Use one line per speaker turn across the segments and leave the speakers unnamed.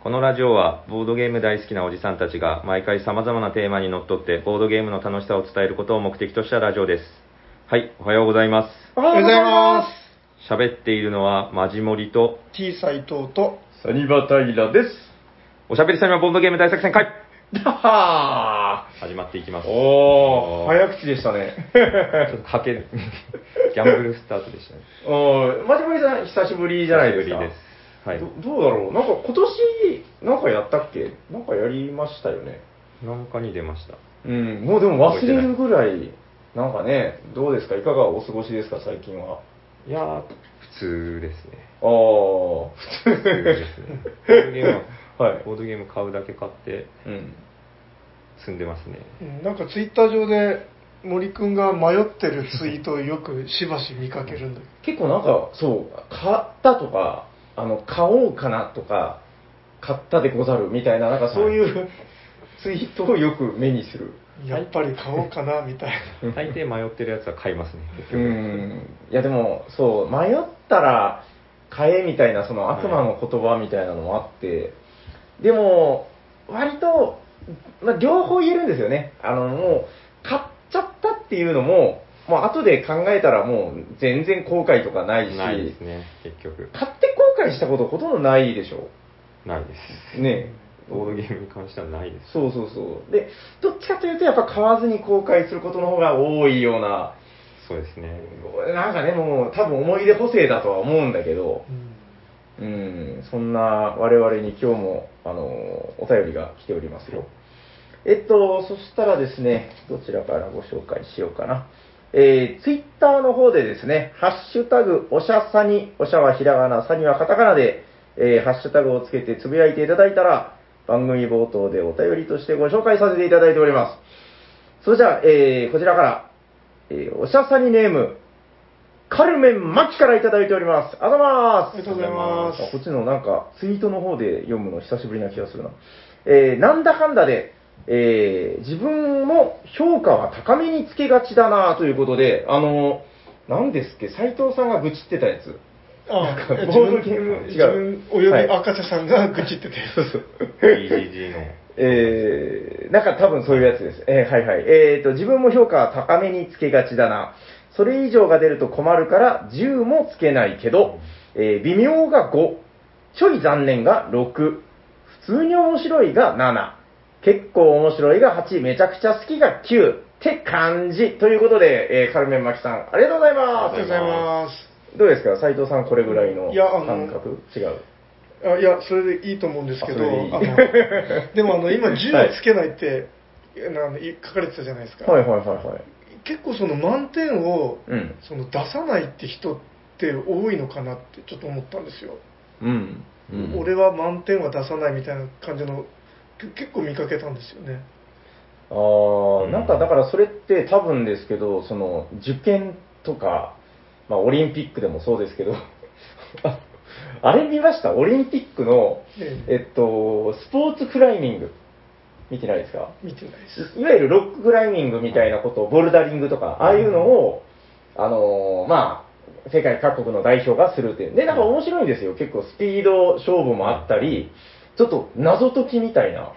このラジオはボードゲーム大好きなおじさんたちが毎回様々なテーマにのっとってボードゲームの楽しさを伝えることを目的としたラジオです。はい、おはようございます。
おはようございま
喋っているのはマジモリと、
す。T 斎藤と、
サニバタイラです。
おしゃべりさんはボードゲーム大作戦会
だは
始まっていきます。
ーおー、早口でしたね。
ちょっとかけ、ギャンブルスタートでしたね。
おー、まじまりさん、久しぶりじゃないですか。
久しぶりですはい
どどうだろう？なんか今年、なんかやったっけ？なんかやりましたよね。
なんかに出ました。
うん、もうでも忘れるぐらい、なんかね、どうですか？いかがお過ごしですか？最近は。
いやー、普通ですね。
あー、
普通ですね。ボードゲームは、
はい
ボードゲーム買うだけ買って
うん。
積んでますね。
うんなんかツイッター上で森くんが迷ってるツイートをよくしばし見かけるんだけ
結構なんか、そう、買ったとか、あの、買おうかなとか、買ったでござるみたいな、なんかそういう、ツイートをよく目にする。
ど、やっぱり買おうかなみたいな。
大抵迷ってるやつは買いますね、結
う
局。
ん。いやでも、そう、迷ったら買えみたいな、その悪魔の言葉みたいなのもあって、でも、割と、まあ、両方言えるんですよね。あの、もう、買っちゃったっていうのも、もう後で考えたらもう全然後悔とかないし、
ないですね、結局。
買って後悔したことほとんどないでしょ？
ないです。
ね
ボードゲームに関してはないです。
そうそうそう。で、どっちかというとやっぱ買わずに後悔することの方が多いような、
そうですね。
なんかね、もう多分思い出補正だとは思うんだけど、
うん
うん、そんな我々に今日も、あの、お便りが来ておりますよ。えっと、そしたらですね、どちらからご紹介しようかな。えー、ツイッターの方でですね、ハッシュタグ、おしゃさに、おしゃはひらがな、さにはカタカナで、えー、ハッシュタグをつけてつぶやいていただいたら、番組冒頭でお便りとしてご紹介させていただいております。それじゃあ、えー、こちらから、えー、おしゃさにネーム、カルメン・マキからいただいております。ありがとうございます。
ありがとうございます
あこっちのなんか、ツイートの方で読むの久しぶりな気がするな。えー、なんだかんだで、えー、自分も評価は高めにつけがちだなということで、あの、なんですっけ、斉藤さんが愚痴ってたやつ。
あ
なんか
あ
ボードゲーム
自
違う
分および
はい
赤瀬さんが愚痴ってて、
そうそう。
BGG の。
えー、なんか多分そういうやつです。えーはいはい。えーと、自分も評価は高めにつけがちだな。それ以上が出ると困るから10もつけないけど、えー微妙が5、ちょい残念が6、普通に面白いが7、結構面白いが8、めちゃくちゃ好きが9って感じ。ということで、えーカルメンマキさん、ありがとうござい
あ
ます
りがとうございます。
どうですか？斉藤さんこれぐらいの
いやあの
感覚？違う？
あいや、それでいいと思うんですけど、
あそれでいい
あの でもあの今、10をつけないって、なんかい書かれてたじゃないですか。
はいはいはいはい。
結構その満点を、
うん。
その出さないって人って多いのかなってちょっと思ったんですよ。
うん。うん
俺は満点は出さないみたいな感じの、け結構見かけたんですよね。
ああ、
うん
なんかだからそれって多分ですけど、その受験とか、まあオリンピックでもそうですけど、あ あれ見ました？オリンピックの、
ええ
えっと、スポーツクライミング。見てないですか？
見てないです。
いいわゆるロッククライミングみたいなことを、ボルダリングとか、ああいうのを、あのーまあ、世界各国の代表がするっていう。で、なんか面白いんですよ。結構スピード勝負もあったり、ちょっと謎解きみたいな、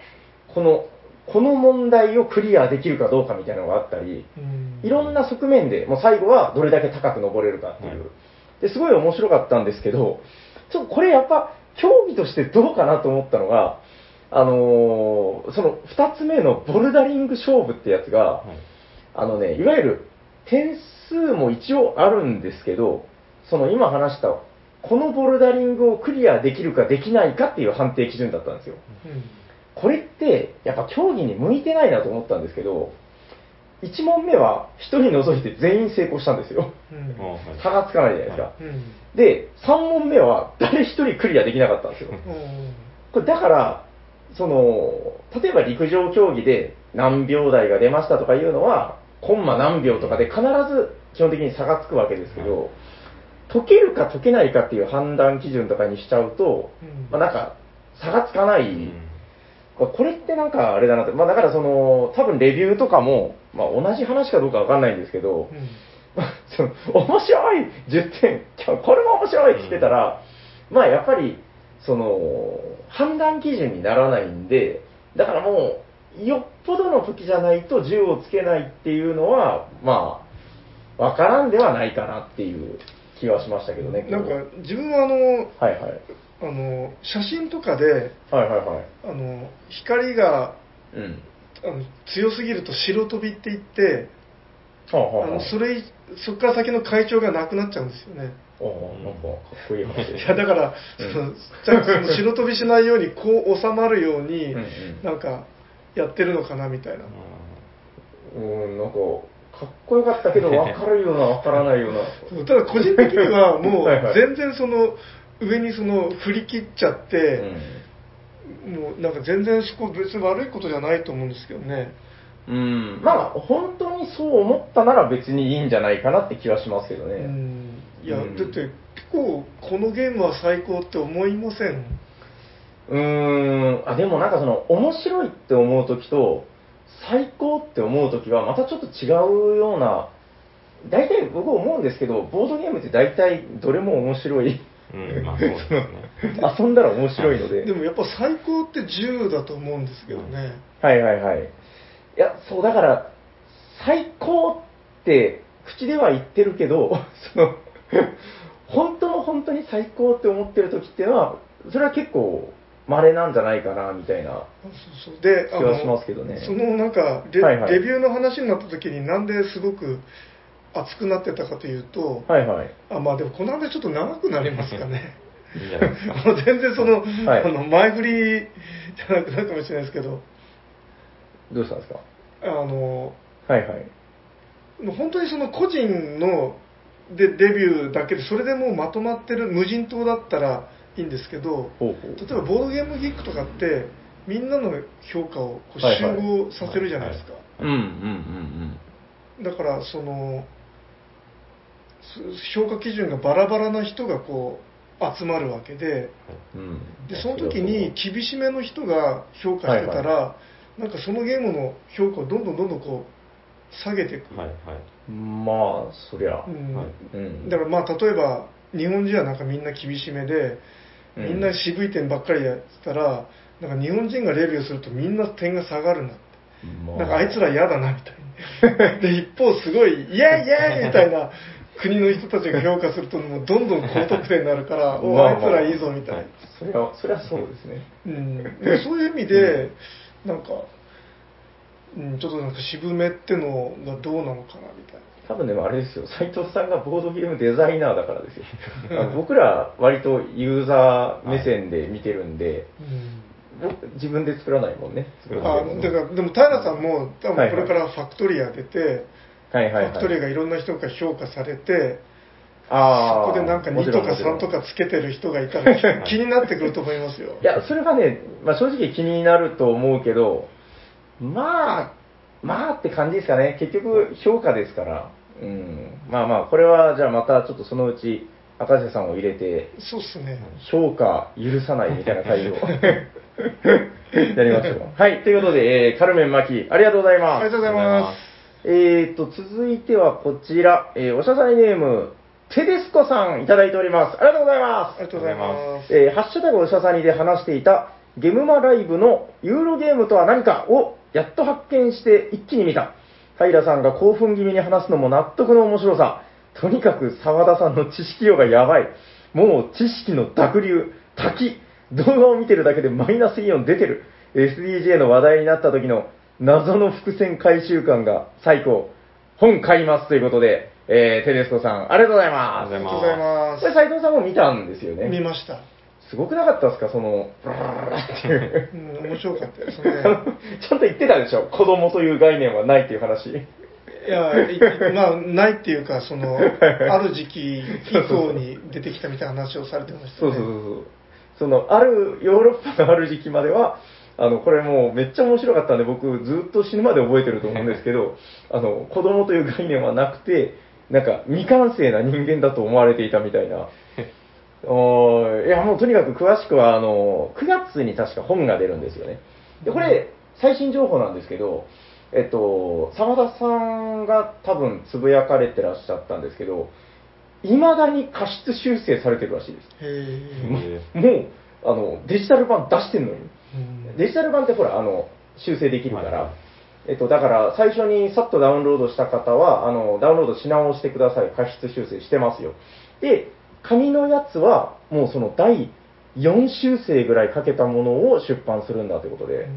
この、この問題をクリアできるかどうかみたいなのがあったり、
うん。
いろんな側面で、もう最後はどれだけ高く登れるかっていう。
はい。
ですごい面白かったんですけど、ちょっとこれやっぱ競技としてどうかなと思ったのが、あのーその二つ目のボルダリング勝負ってやつが、
はい。
あのね、いわゆる点数も一応あるんですけど、その今話した、このボルダリングをクリアできるかできないかっていう判定基準だったんですよ。
うん
これって、やっぱ競技に向いてないなと思ったんですけど、1問目は1人除いて全員成功したんですよ。差がつかないじゃないですか。
うん
で、3問目は誰1人クリアできなかったんですよ。
うん
これだから、その、例えば陸上競技で何秒台が出ましたとかいうのは、コンマ何秒とかで必ず基本的に差がつくわけですけど、解けるか解けないかっていう判断基準とかにしちゃうと、
うん。
まあなんか差がつかない、
うん
これってなんかあれだなって、まあだからその、多分レビューとかも、まあ同じ話かどうかわかんないんですけど、
うん。
ま あその面白い10点、これも面白いって言ってたら、まあやっぱり、その、判断基準にならないんで、だからもう、よっぽどの時じゃないと銃をつけないっていうのは、まあ、わからんではないかなっていう気はしましたけどね。
なんか自分はあの
はいはい。
あの写真とかで
はいはいはい。
あの光が
うん。
あの強すぎると白飛びって言って
はあ、はあはあ、
あのそれいそこから先の会長がなくなっちゃうんですよね
ああ、なんかかっこいい話です、
いやだから、
うん
そのちゃ白飛びしないようにこう収まるように、
うんうん
なんかやってるのかなみたいな、
うん、なんか、かっこよかったけど、わかるような、わからないような。
そ うただ個人的にはもう 全然その上にその振り切っちゃって、もうなんか全然そこ別に悪いことじゃないと思うんですけどね
うん。うん。まあ、本当にそう思ったなら別にいいんじゃないかなって気はしますけど
う
ね。
んいや、
うん
だって結構このゲームは最高って思いません？
うーん。あ、でもなんかその、面白いって思うときと、最高って思うときはまたちょっと違うような、大体僕思うんですけど、ボードゲームって大体どれも面白い。
うん、まあそうですね。
遊んだら面白いので。
でもやっぱ最高って10だと思うんですけどね、
はいはいはい。いや、そう、だから、最高って、口では言ってるけど、その、本当の本当に最高って思ってる時っていうのは、それは結構、稀なんじゃないかな、みたいな。
そうそうであ
気はしますけどね
そのなんかレ,、
はいはい
レビューの話になった時になんですごく熱くなってたかというと、
はいはい。
あまあでもこの話ちょっと長くなりますかね
いいんじゃないですか。
もう全然その,、
はい
あの前振りじゃなくなるかもしれないですけど
どうしたんですか？
あの
はいはい。
本当にその個人のでデビューだけでそれでもうまとまってる無人島だったらいいんですけど。例えばボードゲームギークとかってみんなの評価をこう集合させるじゃないですか、
うんうんうん
だからそのす評価基準がバラバラな人がこう集まるわけで。でその時に厳しめの人が評価してたら、なんかそのゲームの評価をどんどんどんどんこう下げていく、
はいはい。
まあ、そりゃ。
うん。だからまあ例えば日本人はなんかみんな厳しめで、
うん
みんな渋い点ばっかりやってたらなんか日本人がレビューするとみんな点が下がるなって。
ま
なんかあいつら嫌だなみたいに。で一方すごいイエイイエイみたいな国の人たちが評価するともうどんどん高得点になるからお
まあ
いつらいいぞみたいな、
それは、それはそうですね。
うん、でそういう意味で、なんか、うん、ちょっとなんか渋めってのがどうなのかなみたいな
多分でもあれですよ、斉藤さんがボードゲームデザイナーだからですよ。あの僕ら割とユーザー目線で見てるんで、僕自分で作らないもんね。作らない
あ
もん
だからでも平さんも多分これからファクトリア出て、
はいはいはい。
ファクトリアがいろんな人が評価されて
あー
そこでなんか2とか
もちろんもちろん
3とかつけてる人がいたら気 気になってくると思いますよ
いや、それはね、まあ、正直気になると思うけど、まあ、まあって感じですかね。結局、評価ですから。うん。まあまあ、これは、じゃあまたちょっとそのうち、赤瀬さんを入れて、
そうっすね
評価許さないみたいな対応 やりましょう。はい。ということで、えーカルメン・マキ、ありがとうございます。
ありがとうございます
えーと、続いてはこちら、えーおしゃさりネーム、テデスコさんいただいております。ありがとうございます。
ありがとうございます
えーハッシュタグおしゃさにで話していたゲムマライブのユーロゲームとは何かをやっと発見して一気に見た。平さんが興奮気味に話すのも納得の面白さ。とにかく沢田さんの知識量がやばい。もう知識の濁流、滝。動画を見てるだけでマイナスイオン出てる。SDJ の話題になった時の謎の伏線回収感が最高。本買いますということで、えー、テレスコさん、ありがとうございます。
ありがとう
ございま
これ斉藤さんも見たんですよね。
す見ました、
すごくなかったですか、その、ブラーっていう。
うん、面白かったですね
ちゃんと言ってたでしょ、子供という概念はないっていう話。
いや、いまあ、ないっていうか、その、ある時期以降に出てきたみたいな話をされてましたね。
そうそうそうそう。その、ある、ヨーロッパのある時期までは、あの、これもうめっちゃ面白かったんで、僕ずっと死ぬまで覚えてると思うんですけど、あの、子供という概念はなくて、なんか未完成な人間だと思われていたみたいな。おーいや、もうとにかく詳しくは、あの、9月に確か本が出るんですよね。で、これ、最新情報なんですけど、えっと、澤田さんが多分つぶやかれてらっしゃったんですけど、未だに過失修正されてるらしいです。もう、あの、デジタル版出してんのよ。
うん
デジタル版ってほら、あの、修正できるから、
はいはい
えっと、だから、最初にさっとダウンロードした方は、あの、ダウンロードし直してください。過失修正してますよ。で、紙のやつは、もうその第4修正ぐらいかけたものを出版するんだということで、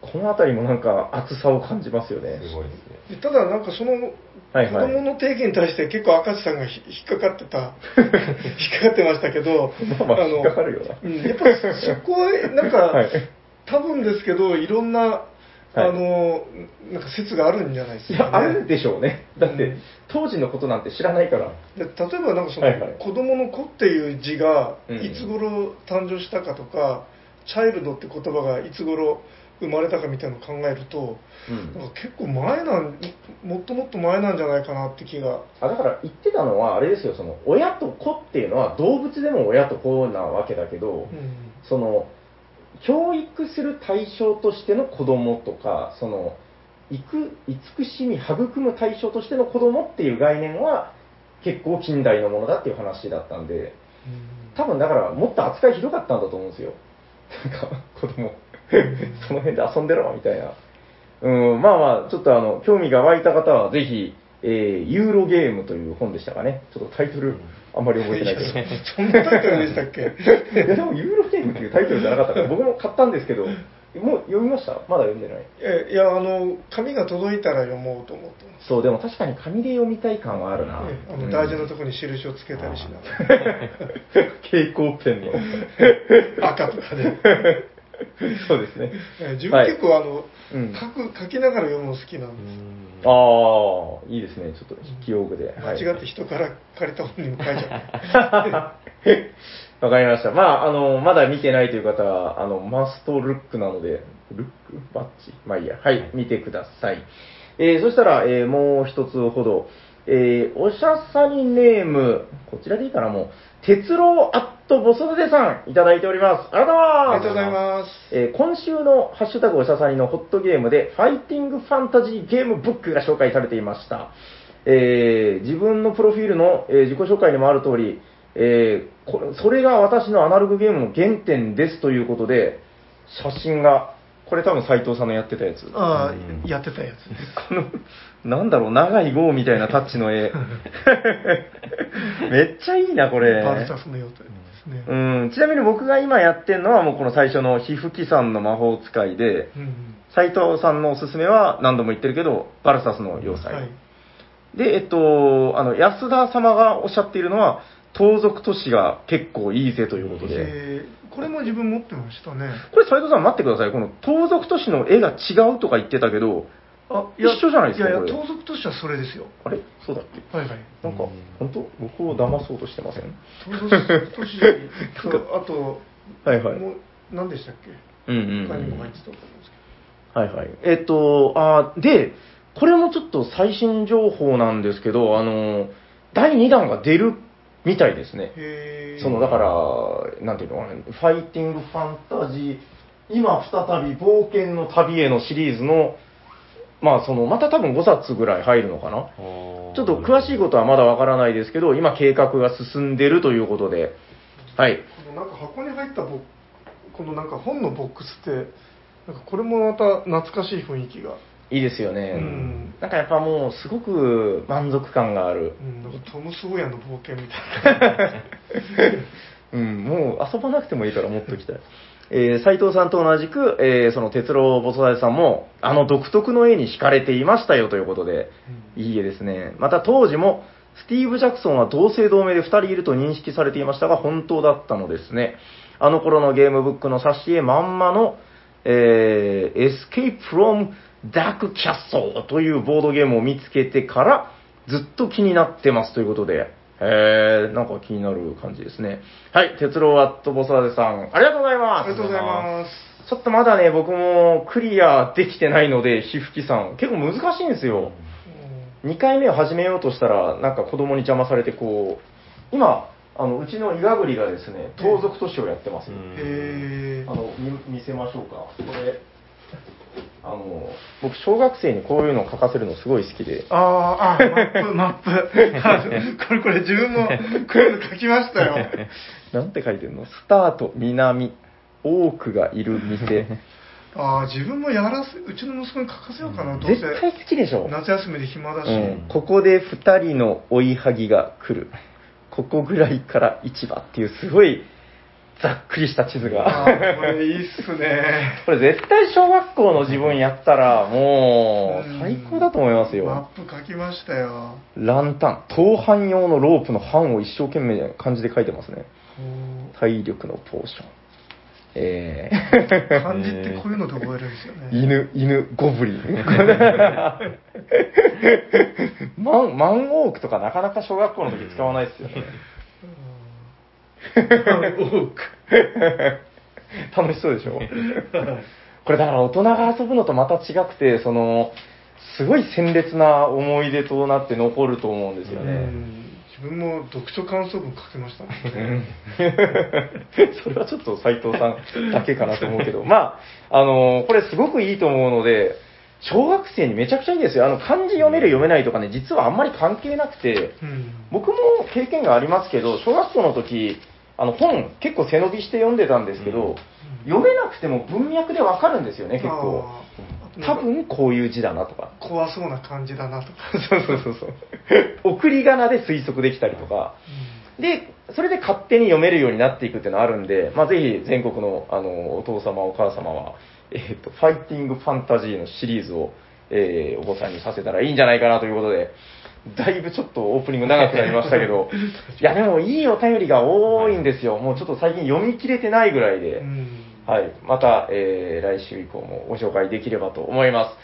このあたりもなんか熱さを感じますよね。
すごいですね。
でただなんかその
はいはい
子供の定義に対して結構赤字さんがひ引っかかってた 引っかかってましたけど
まあまあ引っかかるよな
うんやっぱりそこはなんか、
はい
多分ですけどいろんなあ
はい。
のなんか説があるんじゃないです
い
か、
や、
ね、
あるでしょうね。だって、
うん。
当時のことなんて知らないから。
で例えばなんかその、
はいはい。
子供の子っていう字が
うん。
いつ頃誕生したかとか、チャイルドって言葉がいつ頃生まれたかみたいなのを考えると、
うん。
なんか結構前なんもっともっと前なんじゃないかなって気が。
あだから言ってたのは、あれですよ、その親と子っていうのは動物でも親と子なわけだけど、
うん。
その教育する対象としての子供とか、その育慈しみ、育む対象としての子供っていう概念は結構近代のものだっていう話だったんで、多分だからもっと扱いひどかったんだと思うんですよ。なんか子供、その辺で遊んでろみたいな。うん、まあまあ、ちょっとあの、興味が湧いた方はぜひ、えーユーロゲームという本でしたかね。ちょっとタイトル、あんまり覚えてないけど。
そ そんなタイトルでしたっけ？
いやでもユーロゲームっていうタイトルじゃなかったから、僕も買ったんですけど、もう読みました？まだ読んでない？
えいやあの紙が届いたら読もうと思ってます
そう、でも確かに紙で読みたい感はあるな。
えあの
うん
大事なところに印をつけたりしながら、
蛍光ペンの。
赤とかで、
そうですね。
え自分結構あの、
うん
書く書きながら読むの好きなんです、
ああ、いいですね。ちょっと筆記用具で。はい
間違って人から借りた本にも書いちゃって
わかりました。まあ、あの、まだ見てないという方は、あの、マストルックなので、ルックバッチまあいいや。はい、見てください。えー、そしたら、えーもう一つほど、えー、おしゃさにネーム、こちらでいいかな、もう、鉄郎アットボソデさん、いただいております。ありがとうございます。
ありがとうございます
えー今週のハッシュタグおしゃさにのホットゲームで、ファイティングファンタジーゲームブックが紹介されていました。えー自分のプロフィールの、えー自己紹介にもある通り、えーこれそれが私のアナログゲームの原点ですということで、写真が、これ多分斉藤さんのやってたやつ。
ああ、
うん
やってたやつです
この、なんだろう、長い号みたいなタッチの絵。めっちゃいいな、これ。
バルサスの用途ですね、
うん、ちなみに僕が今やってるのは、もうこの最初の皮膚機さんの魔法使いで、
うん
斉藤さんのおすすめは何度も言ってるけど、バルサスの要塞。
はい
で、えっと、あの、安田様がおっしゃっているのは、盗賊都市が結構いいぜということで。
えーこれも自分持ってましたね
これ斉藤さん待ってください。この盗賊都市の絵が違うとか言ってたけど、
あ
一緒じゃないですか
いやいや盗賊としてはそれですよ。
あれ？そうだっけ？
はいはい。
なんか、本当？僕を騙そうとしてません？
盗賊都市とあと
はいはい。
もう何でしたっけ？
うんうんうん。
他にも入ってたと思うんですけ
はいはい。えっと、あーで、これもちょっと最新情報なんですけど、あの、第2弾が出るみたいですね。
ど。へえ
その、だから、なんていうのかな、ファイティングファンタジー、今再び冒険の旅へのシリーズの、まあその、また多分5冊ぐらい入るのかな。ちょっと詳しいことはまだわからないですけど、今計画が進んでるということで、はい。
このなんか箱に入ったボこのなんか本のボックスってなんかこれもまた懐かしい雰囲気が、
いいですよね。
うん
なんかやっぱもう、すごく満足感がある。
うん、なんかトム・ソーヤの冒険みたいな
うん、もう遊ばなくてもいいから持っときたい。えー斉藤さんと同じく、えーその哲郎ボソダイさんも、あの独特の絵に惹かれていましたよということで、いい絵ですね。また当時も、スティーブ・ジャクソンは同姓同名で2人いると認識されていましたが、本当だったのですね。あの頃のゲームブックの挿絵まんまの、えー Escape from Dark Castle というボードゲームを見つけてから、ずっと気になってますということで、えー、なんか気になる感じですね。はい、哲郎アットボサーデさん、ありがとうございます。
ありがとうございます
ちょっとまだね、僕もクリアできてないので、ひふきさん、結構難しいんですよ。2回目を始めようとしたら、なんか子供に邪魔されて、こう、今、あのうちのイガグリがですね、盗賊都市をやってます。
うん
へえ
あの見見せましょうか。これ、あの、僕、小学生にこういうのを書かせるのすごい好きで、
あーあ、マップ、マップ。あこれこれ自分も こういうの書きましたよ。
なんて書いてるの？スタート、南、多くがいる店。
ああ、自分もやらせ、うちの息子に書かせようかな、どうせ。
絶対好きでしょ。
夏休みで暇だし。
うん、ここで2人の追いはぎが来る。ここぐらいから市場っていうすごいざっくりした地図
あ
が。
ーこれいいっすね。
これ絶対小学校の自分やったらもう最高だと思いますよ。
マップ書きましたよ。
ランタン、盗犯用のロープの版を一生懸命漢字で書いてますね。
こ
体力のポーション。え
う
ー、
漢字ってこういうので覚えるんですよね。
犬、犬、ゴブリン。マン、マンオークとかなかなか小学校の時使わないですよね。楽しそうでしょ？これだから大人が遊ぶのとまた違くて、その、すごい鮮烈な思い出となって残ると思うんですよ
う
ね。
ん自分も読書感想文書きましたね。
それはちょっと斉藤さんだけかなと思うけど、まあ、あのこれすごくいいと思うので、小学生にめちゃくちゃいいんですよ。あの、漢字読める読めないとかね、実はあんまり関係なくて、
うん
僕も経験がありますけど、小学校の時、あの本結構背伸びして読んでたんですけど、読めなくても文脈でわかるんですよね、結構。多分こういう字だなとか。
怖そうな感じだなとか。
そうそうそうそう。送り仮名で推測できたりとか。で、それで勝手に読めるようになっていくっていうのはあるんで、まあ、ぜひ全国のあのお父様、お母様は、えっ、と、ファイティングファンタジーのシリーズを、えーお子さんにさせたらいいんじゃないかなということで、だいぶちょっとオープニング長くなりましたけど、いや、でもいいお便りが多いんですよ。もうちょっと最近読み切れてないぐらいで。
うん
はい。また、えー来週以降もご紹介できればと思います。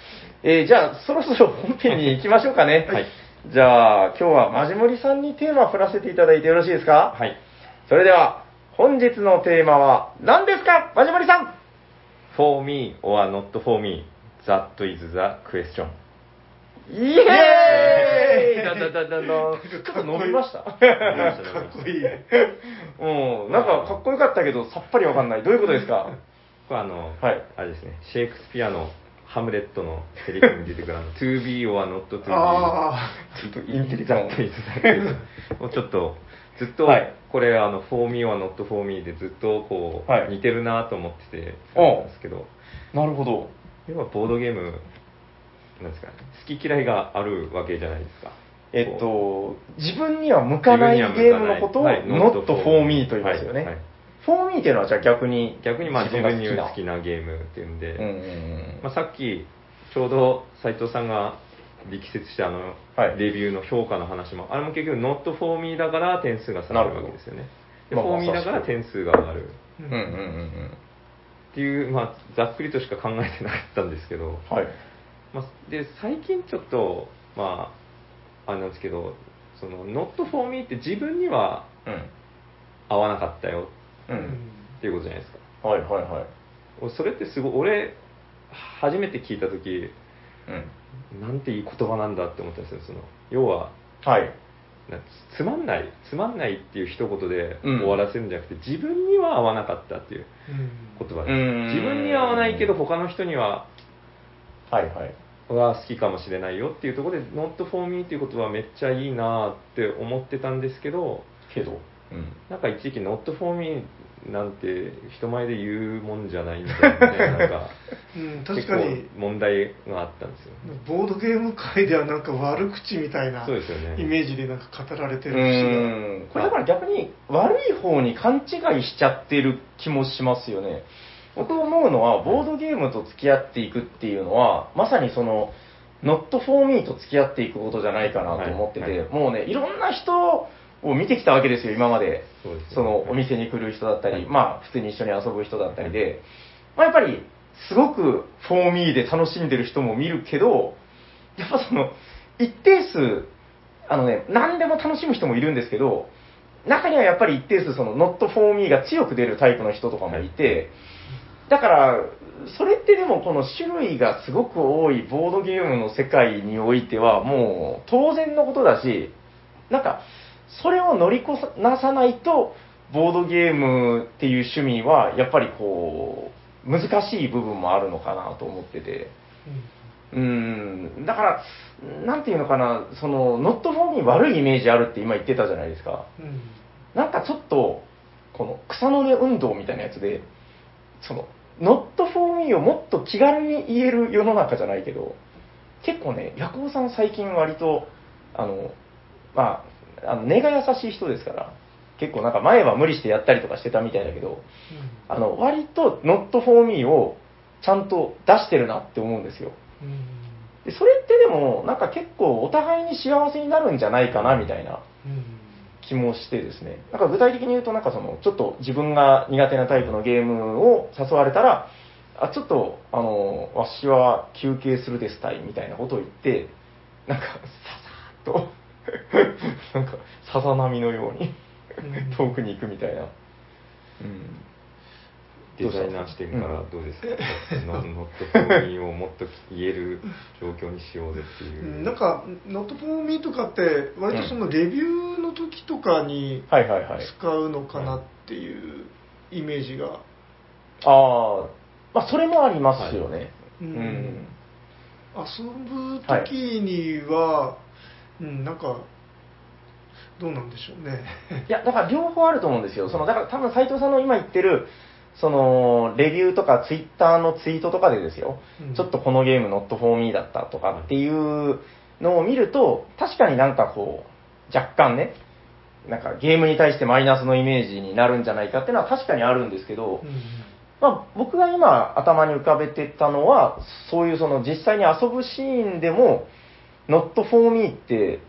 えーじゃあ、そろそろ本編に行きましょうかね。
はい。
じゃあ、今日はマジモリさんにテーマを振らせていただいてよろしいですか？
はい。
それでは、本日のテーマは何ですか？マジモリさん
For me or not for me, that is the question.
イエーイだだだだだちょっと伸びました？
かっこいい。
うん、なんかかっこよかったけど、さっぱりわかんない。どういうことですか？
これあの、
はい
あれですね、シェイクスピアのハムレットのセリフに出てくるあの、to be or not to be.
あ
ちょっとインテリジャン
うちょっと、ずっと、
はい
これあの、for me or not for me でずっとこう、
はい
似てるなと思ってて、なんですけど、
なるほど。
要はボードゲーム、なんですかね、好き嫌いがあるわけじゃないですか。
えっ
こ
と、自分には向かないゲームのことを、
はい。
not for me と言いますよね。
はい。はい。
for me っていうのはじゃあ逆に、
う逆にまあ自分に好き
な。
なゲームっていうんで、
うんうんうん。
まあ、さっきちょうど斉藤さんが力説したあの、
はい。
レビューの評価の話もあれも結局 not for me だから点数が下がるわけですよね。for me だから点数が上がる。
ー
うんうんうん。
っていう、まあ、ざっくりとしか考えてなかったんですけど、
うん。はい。
まあ、で最近ちょっとまああれなんですけどその not for me って自分には
うん。
合
合わなかったよ
う。
うんん
っていうことじゃないですか
はいはいはい。
俺それってすごい俺初めて聞いた時
うん。
なんていい言葉なんだって思ったんですよその要は
はい。
なつまんないつまんないっていう一言で
うん
終わらせるんじゃなくて、自分には合わなかったっていう
うん
言葉で
うん
す自分には合わないけど他の人には
はいはい。
は好きかもしれないよっていうところで「not for me」っていう言葉はめっちゃいいなって思ってたんですけど
けど？うん。
なんか一時期「not for me」なんて人前で言うもんじゃないんだよねなんか
うん確かに
結構問題があったんですよ
ボードゲーム界ではなんか悪口みたいな
そうですよね
イメージでなんか語られて
う
るし
ん。これだから逆に悪い方に勘違いしちゃってる気もしますよね。僕思うのは、ボードゲームと付き合っていくっていうのは、まさにその、not for me と付き合っていくことじゃないかなと思ってて、
はいはい。
もうね、いろんな人を見てきたわけですよ、今まで。
そね。
そのお店に来る人だったり、
はい。
まあ普通に一緒に遊ぶ人だったりで、まあ、やっぱりすごく for me で楽しんでる人も見るけど、やっぱその一定数、あのね、何でも楽しむ人もいるんですけど、中にはやっぱり一定数その not for me が強く出るタイプの人とかもいて、だから、それってでもこの種類がすごく多いボードゲームの世界においてはもう当然のことだし、なんか、それを乗り越なさないと、ボードゲームっていう趣味は、やっぱりこ難しい部分もあるのかなと思ってて。うん、だから、なんていうのかな、その、ノットフォーミー悪いイメージあるって今言ってたじゃないですか。
うんうん
なんかちょっと、この草の根運動みたいなやつで、その、ノットフォーミーをもっと気軽に言える世の中じゃないけど、結構ね、ヤコウさん最近割と、あの、まあ、あの根が優しい人ですから、結構なんか前は無理してやったりとかしてたみたいだけど、あの、割とノットフォーミーをちゃんと出してるなって思うんですよ。
うん。
でそれってでも、なんか結構お互いに幸せになるんじゃないかなみたいな。
うん
気もしてですね。なんか具体的に言うと、なんかその、ちょっと自分が苦手なタイプのゲームを誘われたら、あ、ちょっと、あの、わしは休憩するですたいみたいなことを言って、なんか、ささーっと、なんか、さざ波のように
うん
遠くに行くみたいな。うん。
デザイナー視点からどうですか、ノノットフォーミーをもっと言える状況にしようぜっていうう。
んなんか、ノットフォーミーとかって、割とそのレビューの時とかに
はいはいはい。
使うのかなっていうイメージが。
ああ、まあそれもありますよね。
う
うんん。
遊ぶ時には、うん、なんか、どうなんでしょうね。
いや、だから両方あると思うんですよ。その、だから多分斉藤さんの今言ってる、その、レビューとかツイッターのツイートとかでですよ、
うん。
ちょっとこのゲームノットフォーミーだったとかっていうのを見ると、確かになんかこう、若干ね、なんかゲームに対してマイナスのイメージになるんじゃないかっていうのは確かにあるんですけど、
うん
まあ、僕が今頭に浮かべてたのは、そういうその実際に遊ぶシーンでも、Not for me って、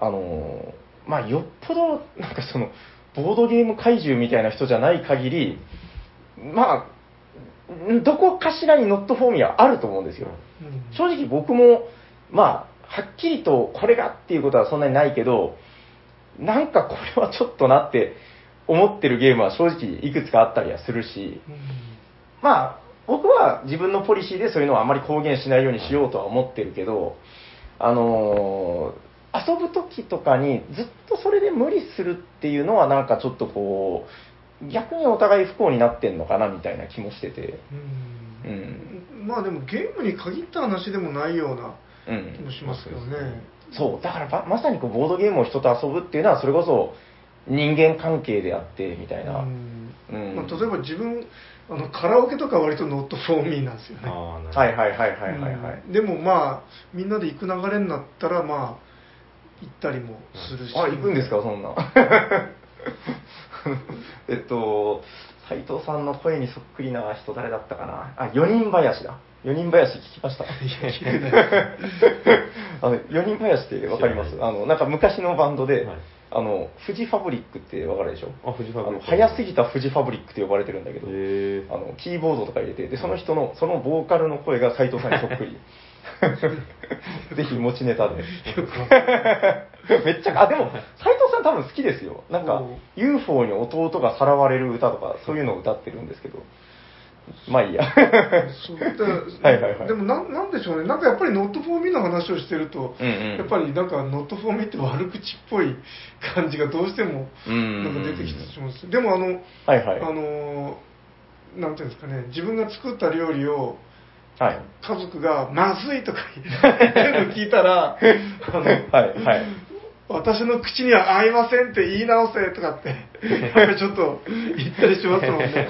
あの、まあ、よっぽど、なんかその、ボードゲーム怪獣みたいな人じゃない限り、まあ、んどこかしらに Not for me はあると思うんですよ。
うん
正直僕も、まあ、はっきりとこれがっていうことはそんなにないけど、なんかこれはちょっとなって思ってるゲームは正直いくつかあったりはするし、
うん
まあ、僕は自分のポリシーでそういうのはあまり公言しないようにしようとは思ってるけど、あのー遊ぶ時とかにずっとそれで無理するっていうのはなんかちょっとこう、逆にお互い不幸になってんのかなみたいな気もしてて、
うん
うん。
まあでもゲームに限った話でもないような
うん
気もしますけどね。
そう、だからばまさにこうボードゲームを人と遊ぶっていうのは、それこそ人間関係であって、みたいな。
うん
うん
まあ、例えば自分あのカラオケとか割とノットフォーミーなんですよね。
あーなるほど
はいはいはいはいはいはい。
うんでもまあみんなで行く流れになったらまあ行ったりもするし。
あ、行くんですか、そんな。えっと、斉藤さんの声にそっくりな人誰だったかな？あ、四人林だ。四人林聞きました？あの、四人林ってわかります？あの、なんか昔のバンドで、
はい
あの、フジファブリックってわかるでしょ？
あフジファブリック
あの早すぎたフジファブリックって呼ばれてるんだけど、あの、キーボードとか入れて、で、その人の、そのボーカルの声が斉藤さんにそっくり。ぜひ持ちネタで。めっちゃ、あ、でも、斉藤さん多分好きですよ。なんか UFO に弟がさらわれる歌とか、そういうのを歌ってるんですけど。まあいいや。
そうだ
はいはいはい
でもなんなんでしょうね、なんかやっぱりノットフォーミーの話をしてると、
うんうん
やっぱりなんかノットフォーミーって悪口っぽい感じがどうしても
うん
なんか出てきてしまうんですでもあの、
はいはい。
あのなんていうんですかね、自分が作った料理を
はい。
家族がまずいとか言ってるの聞いたら、あの
はいはい。
私の口には合いませんって言い直せとかって、やっぱりちょっと言ったりしますもんね。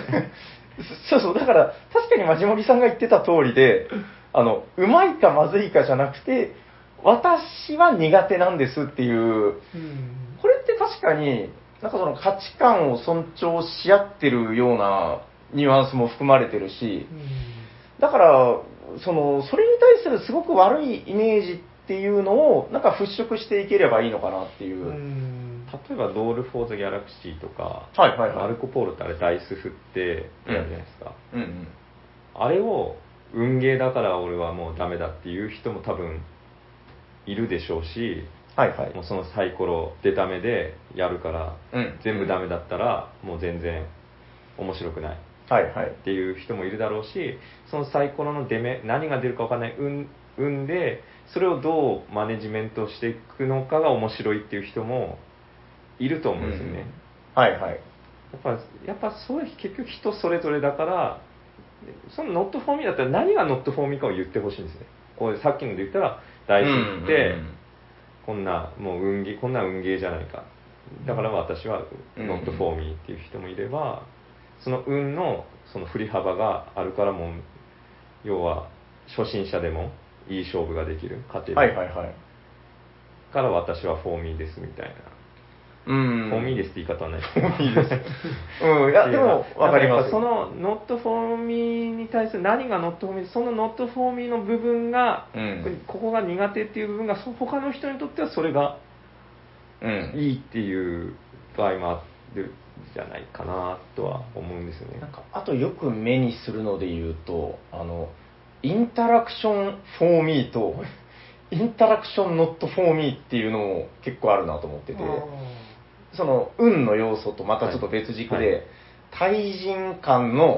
そうそう、だから、確かにマジモリさんが言ってた通りで、あの、うまいかまずいかじゃなくて、私は苦手なんですっていう、
うん
これって確かに、なんかその価値観を尊重し合ってるようなニュアンスも含まれてるし、だから、その、それに対するすごく悪いイメージっていうのを、なんか払拭していければいいのかなっていう。
うん
例えば、ドール・フォー・ザ・ギャラクシーとか、
はいはいはい
マルコ・ポーロってあれ、ダイス振ってやるじゃないですか。
うんうん。
あれを、運ゲーだから俺はもうダメだっていう人も多分いるでしょうし、
はいはい
もう。そのサイコロ出た目でやるから、
うん
全部ダメだったらもう全然面白くないっ。ていう人もいるだろうしそのサイコロの出目何が出るか分かんない運運でそれをどうマネジメントしていくのかが面白いっていう人もいると思うんですよね、
はいはい。
やっぱやっぱそういう結局人それぞれだからその not for me だったら何が not for me かを言ってほしいんですね。こうさっきので言ったら、大好きって、こんな、もう運ゲー、こんな運ゲーじゃないか。だから私は
うん
not for me っていう人もいれば、その運のその振り幅があるからもう、要は初心者でもいい勝負ができる、勝てる。
はいはいはい。
から私は for me ですみたいな。
うん。
for me ですって言い方はない。
for me です。うん、いや、でも、わかります。
その not for me に対する何が not for me その not for me の部分が、
うん
ここが苦手っていう部分がそ他の人にとってはそれが
うん。
いいっていう場合もあるんじゃないかなとは思うんですよね。
なんか、あとよく目にするので言うと、あの、インタラクション for me と、インタラクション not for me っていうのも結構あるなと思ってて、その、運の要素とまたちょっと別軸
はい。
で、対人間の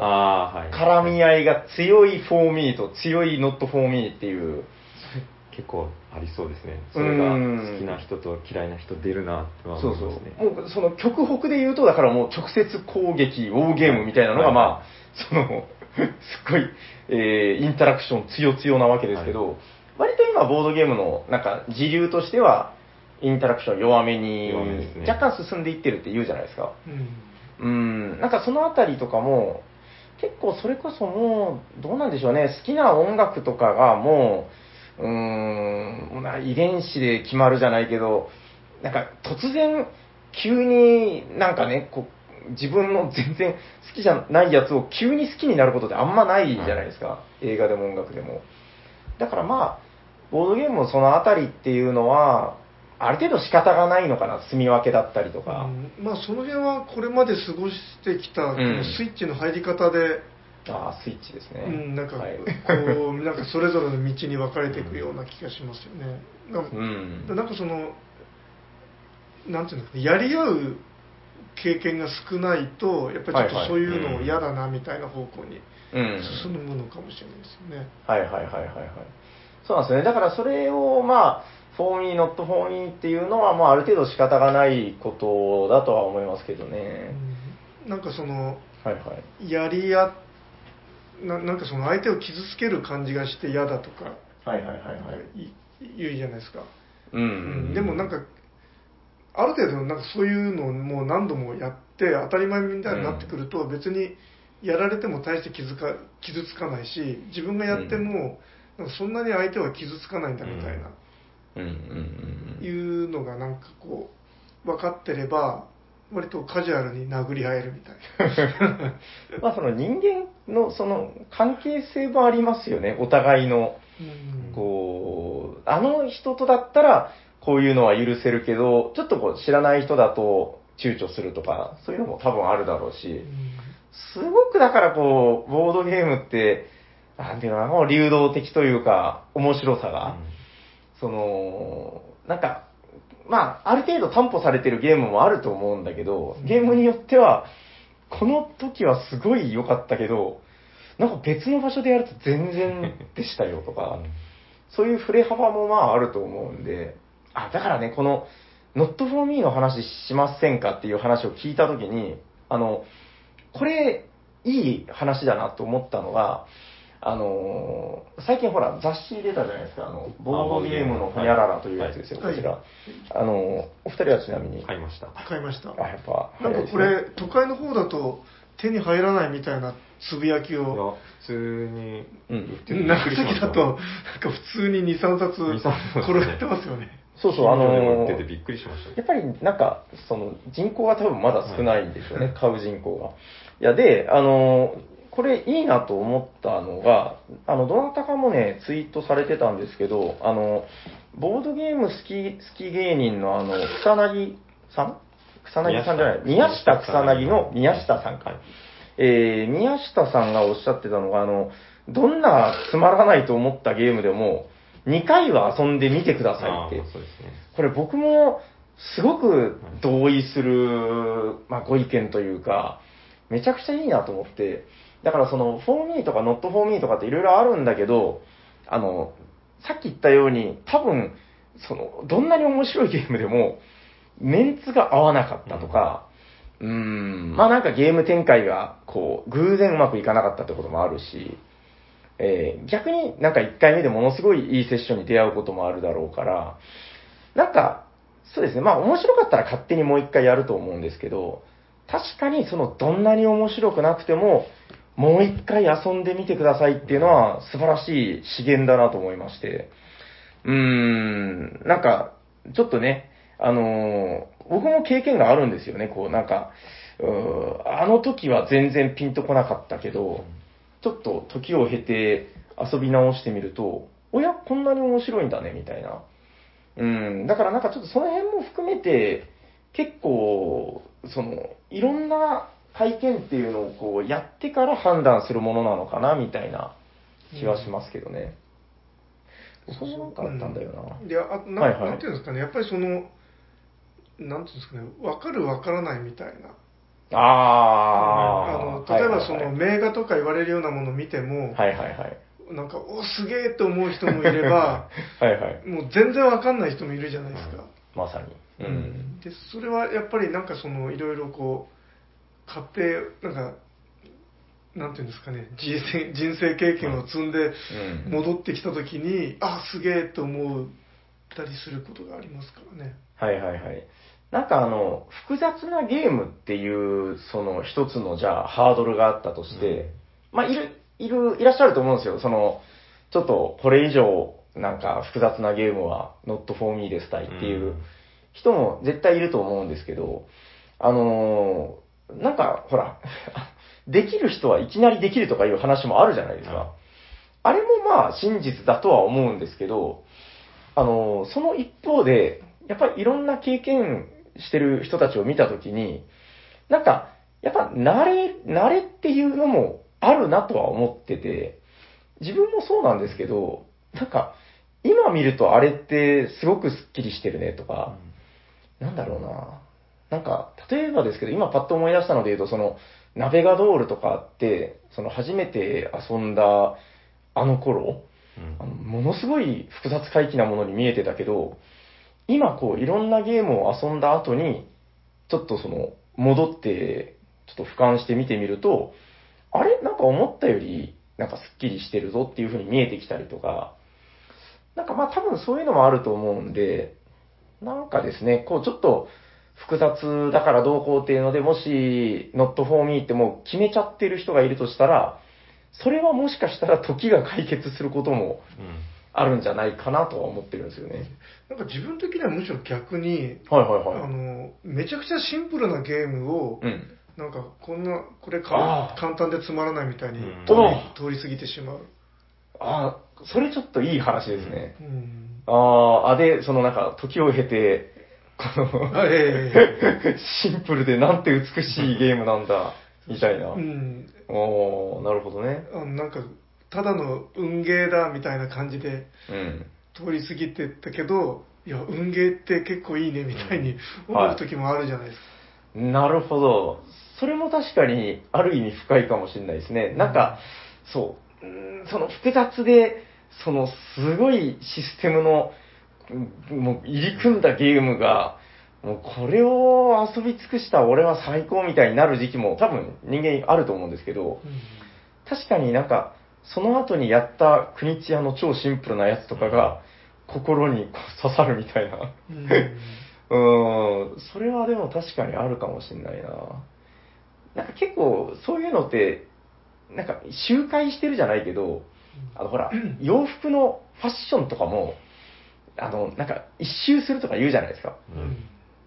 絡み合いが強い for me と強い not for me っていう、
結構ありそうですね。それが
うん
好きな人と嫌いな人出るなとは
そうそ
思いますね。
う。もうその極北で言うと、だからもう直接攻撃、ウォーゲームみたいなのが、
はい。
まあ、その、すっごい、えーインタラクション強強なわけですけど、割と今ボードゲームのなんか時流としては、インタラクション弱めに若干進んでいってるって言うじゃないですか。
うん。
うん、なんかそのあたりとかも、結構それこそもう、どうなんでしょうね、好きな音楽とかがもう、うーん、まあ遺伝子で決まるじゃないけど、なんか突然、急になんかね、こう自分の全然好きじゃないやつを急に好きになることってあんまないじゃないですか、映画でも音楽でも。だからまあ、ボードゲームもそのあたりっていうのは、ある程度仕方がないのかな、住み分けだったりとか。
うんまあその辺はこれまで過ごしてきたこのスイッチの入り方で、
ああ、スイッチですね。
うん、なんか
はい
こうなんかそれぞれの道に分かれていくような気がしますよね。な
うん。
なんかそのなんていうんですかねやり合う経験が少ないとやっぱりちょっとそういうの嫌だなみたいな方向に
うん。
進むのかもしれないですよね。
はいはいはいはいはい。そうなんですよね。だからそれを、まあ、フォーミー、ノットフォーミーっていうのは、まあ、ある程度仕方がないことだとは思いますけどね。
うんなんかその
はいはい。
やり合ななんかその相手を傷つける感じがして嫌だとか
はいはいはいはい。
い言うじゃないですか。
うん、
うんでもなんかある程度なんかそういうのをもう何度もやって当たり前みたいになってくると別にやられても大して傷か傷つかないし自分がやってもなんかそんなに相手は傷つかないんだみたいな、
うん。うん。うん。うん。
いうのがなんかこう分かってれば割とカジュアルに殴り合えるみたいな。
まあその人間のその関係性もありますよね。お互いの。
うん
こう、あの人とだったら、こういうのは許せるけど、ちょっとこう知らない人だと躊躇するとか、そういうのも多分あるだろうし、すごくだからこう、ボードゲームって、なんていうのかな、もう流動的というか、面白さが、その、なんか、まあ、ある程度担保されてるゲームもあると思うんだけど、ゲームによっては、この時はすごい良かったけど、なんか別の場所でやると全然でしたよとか、そういう触れ幅もまああると思うんで、あ、だからね、この、Not for me の話しませんかっていう話を聞いたときに、あの、これ、いい話だなと思ったのが、あのー最近ほら、雑誌出たじゃないですか、あの、ボードゲームのほにゃららというやつですよ、
はい。
こちら。あのーお二人はちなみに。
買いました。
買いました。
あ、やっぱ、
なんかこれ、都会の方だと手に入らないみたいなつぶやきを、
普通に
うん。
売っててびっ
長
くりしました。
崎だと、なんか普通に2、3冊
2 3冊。
転がってますよね。
そうそう、あのー
っててびっくりしました。
やっぱりなんか、その人口が多分まだ少ないんでしょうね、買う人口が。いや、で、あの、これいいなと思ったのが、あの、どなたかもね、ツイートされてたんですけど、あの、ボードゲーム好き、好き芸人のあの、草薙さん？草薙さんじゃない、宮
宮
下
下
草薙の宮下さんか。えー、宮下さんがおっしゃってたのが、あの、どんなつまらないと思ったゲームでも、2回は遊んでみてくださいって。
そうですね。
これ僕もすごく同意する、まあ、ご意見というか、めちゃくちゃいいなと思って、だからその、for me とか not for me とかっていろいろあるんだけど、あの、さっき言ったように、多分、その、どんなに面白いゲームでも、メンツが合わなかったとか、うーん、まあなんかゲーム展開が、こう、偶然うまくいかなかったってこともあるし、えー逆になんか1回目でものすごいいいセッションに出会うこともあるだろうから、なんか、そうですね、まあ面白かったら勝手にもう1回やると思うんですけど、確かにそのどんなに面白くなくても、もう1回遊んでみてくださいっていうのは素晴らしい資源だなと思いまして、うーん、なんか、ちょっとね、あのー僕も経験があるんですよね、こう、なんか、うあの時は全然ピンとこなかったけど、ちょっと時を経て遊び直してみると、おや、こんなに面白いんだね、みたいな。うん、だからなんかちょっとその辺も含めて、結構、その、いろんな体験っていうのをこう、やってから判断するものなのかな、みたいな気はしますけどね。それなんかあったんだよな。
いや、あな
はいはい
なんていうんですかね、やっぱりその、なんていうんですかね、分かる分からないみたいな。
あ
あの
あ。
例えばその
はいはい
名画とか言われるようなものを見ても、
はいはいはい。
なんか、おすげえと思う人もいれば、
はいはい。
もう全然分かんない人もいるじゃないですか。
まさに。うん。
で、それはやっぱりなんかその、いろいろこう、買って、なんか、なんていうんですかね、人生人生経験を積んで
うん
戻ってきたときに、あ、すげえと思ったりすることがありますからね。
はいはいはい。なんかあの、複雑なゲームっていう、その一つのじゃあハードルがあったとして、まあいる、いる、いらっしゃると思うんですよ。その、ちょっとこれ以上なんか複雑なゲームは not for me ですたいっていう人も絶対いると思うんですけど、あのーなんかほら、できる人はいきなりできるとかいう話もあるじゃないですか。
はい
あれもまあ真実だとは思うんですけど、あの、その一方で、やっぱりいろんな経験してる人たちを見たときに、なんか、やっぱ慣れ、慣れっていうのもあるなとは思ってて、自分もそうなんですけど、なんか、今見るとあれってすごくスッキリしてるねとか、なんだろうな。なんか、例えばですけど、今パッと思い出したので言うと、その、ナベガドールとかって、その初めて遊んだあの頃、あのものすごい複雑回帰なものに見えてたけど、今こういろんなゲームを遊んだ後に、ちょっとその、戻って、ちょっと俯瞰して見てみると、あれ？なんか思ったより、なんかスッキリしてるぞっていう風に見えてきたりとか、なんかまあ多分そういうのもあると思うんで、なんかですね、こうちょっと複雑だからどうこうっていうので、もし、not for me ってもう決めちゃってる人がいるとしたら、それはもしかしたら時が解決することもあるんじゃないかなとは思ってるんですよね。
なんか自分的にはむしろ逆に、
はいはいはい。
あの、めちゃくちゃシンプルなゲームを、
うん。
なんかこんな、これ
あ
か
ー
簡単でつまらないみたいに
うん
通り,、
お
通り過ぎてしまう。
ああ、それちょっといい話ですね。
うん。
ああ、あ、で、そのなんか、時を経て、この、シンプルでなんて美しいゲームなんだ、みたいな。
うん。
おー、なるほどね。
なんか、ただの運ゲーだみたいな感じで
うん。
通り過ぎてったけど、いや、運ゲーって結構いいねみたいに思う時もあるじゃないですか。
なるほど。それも確かに、ある意味深いかもしれないですね。なんか、そう、うーんその複雑で、そのすごいシステムの、うんもう入り組んだゲームが、もうこれを遊び尽くした俺は最高みたいになる時期も多分人間あると思うんですけど、確かになんか、その後にやった国津屋の超シンプルなやつとかが、心に刺さるみたいな。
うん
うーん、それはでも確かにあるかもしれないな。なんか結構そういうのって、なんか周回してるじゃないけど、あのほら、洋服のファッションとかも、あの、なんか一周するとか言うじゃないですか。
うん。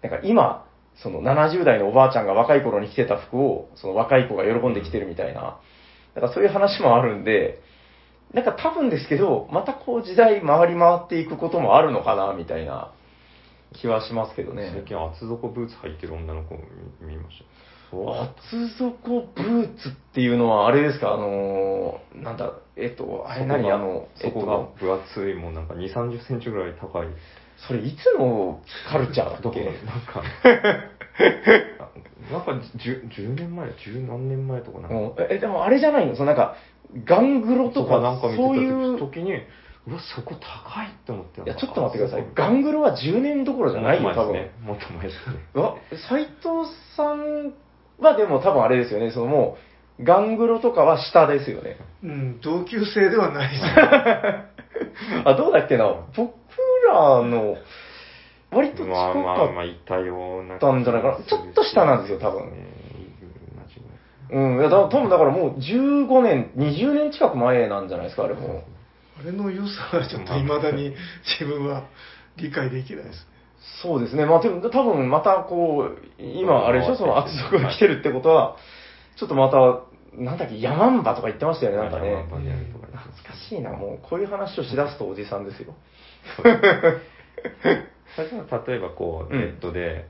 なんか今、その70代のおばあちゃんが若い頃に着てた服を、その若い子が喜んで着てるみたいな、なんかそういう話もあるんで、なんか多分ですけど、またこう時代回り回っていくこともあるのかな、みたいな気はしますけどね。
最近厚底ブーツ履いてる女の子見ました。
厚底ブーツっていうのはあれですか？あのー、なんだ、えっと、あれ何？あの、えっ
そこが
と、
分厚いもうなんか2 3 0センチぐらい高い。
それいつのカルチャーだ
どこ
っけ
なんか なんか 10, 10年前十何年前とかなんか、
うん。え、でもあれじゃないの？そのなんか、ガングロとか、
とかなんか見て
そういう。
た、時にうわそこ高いって思って
いや、ちょっと待ってください。ガングロは10年どころじゃないよ、多分。
もっと前ですね。もっと前ですね。
うわ、斎藤さんはでも多分あれですよね、そのもう、ガングロとかは下ですよね。
うん、同級生ではないです。
あ、どうだっけな僕らの、割と近
まあまあ
か
いたような。
たんじゃないかなちょっと下なんですよ多分。うん、いや、だ多分だからもう15年、20年近く前なんじゃないですか、あれも。
あれの良さはちょっと未だに自分は理解できないですね。
そうですね。まあでも多分またこう、今あれでしょ、その圧力が来てるってことは、ちょっとまた、なんだっけ、ヤマンバとか言ってましたよね、なんかね。
ヤマンバでやるとか
懐かしいな、もうこういう話をしだすとおじさんですよ。
例えばこう、
うん
ネットで、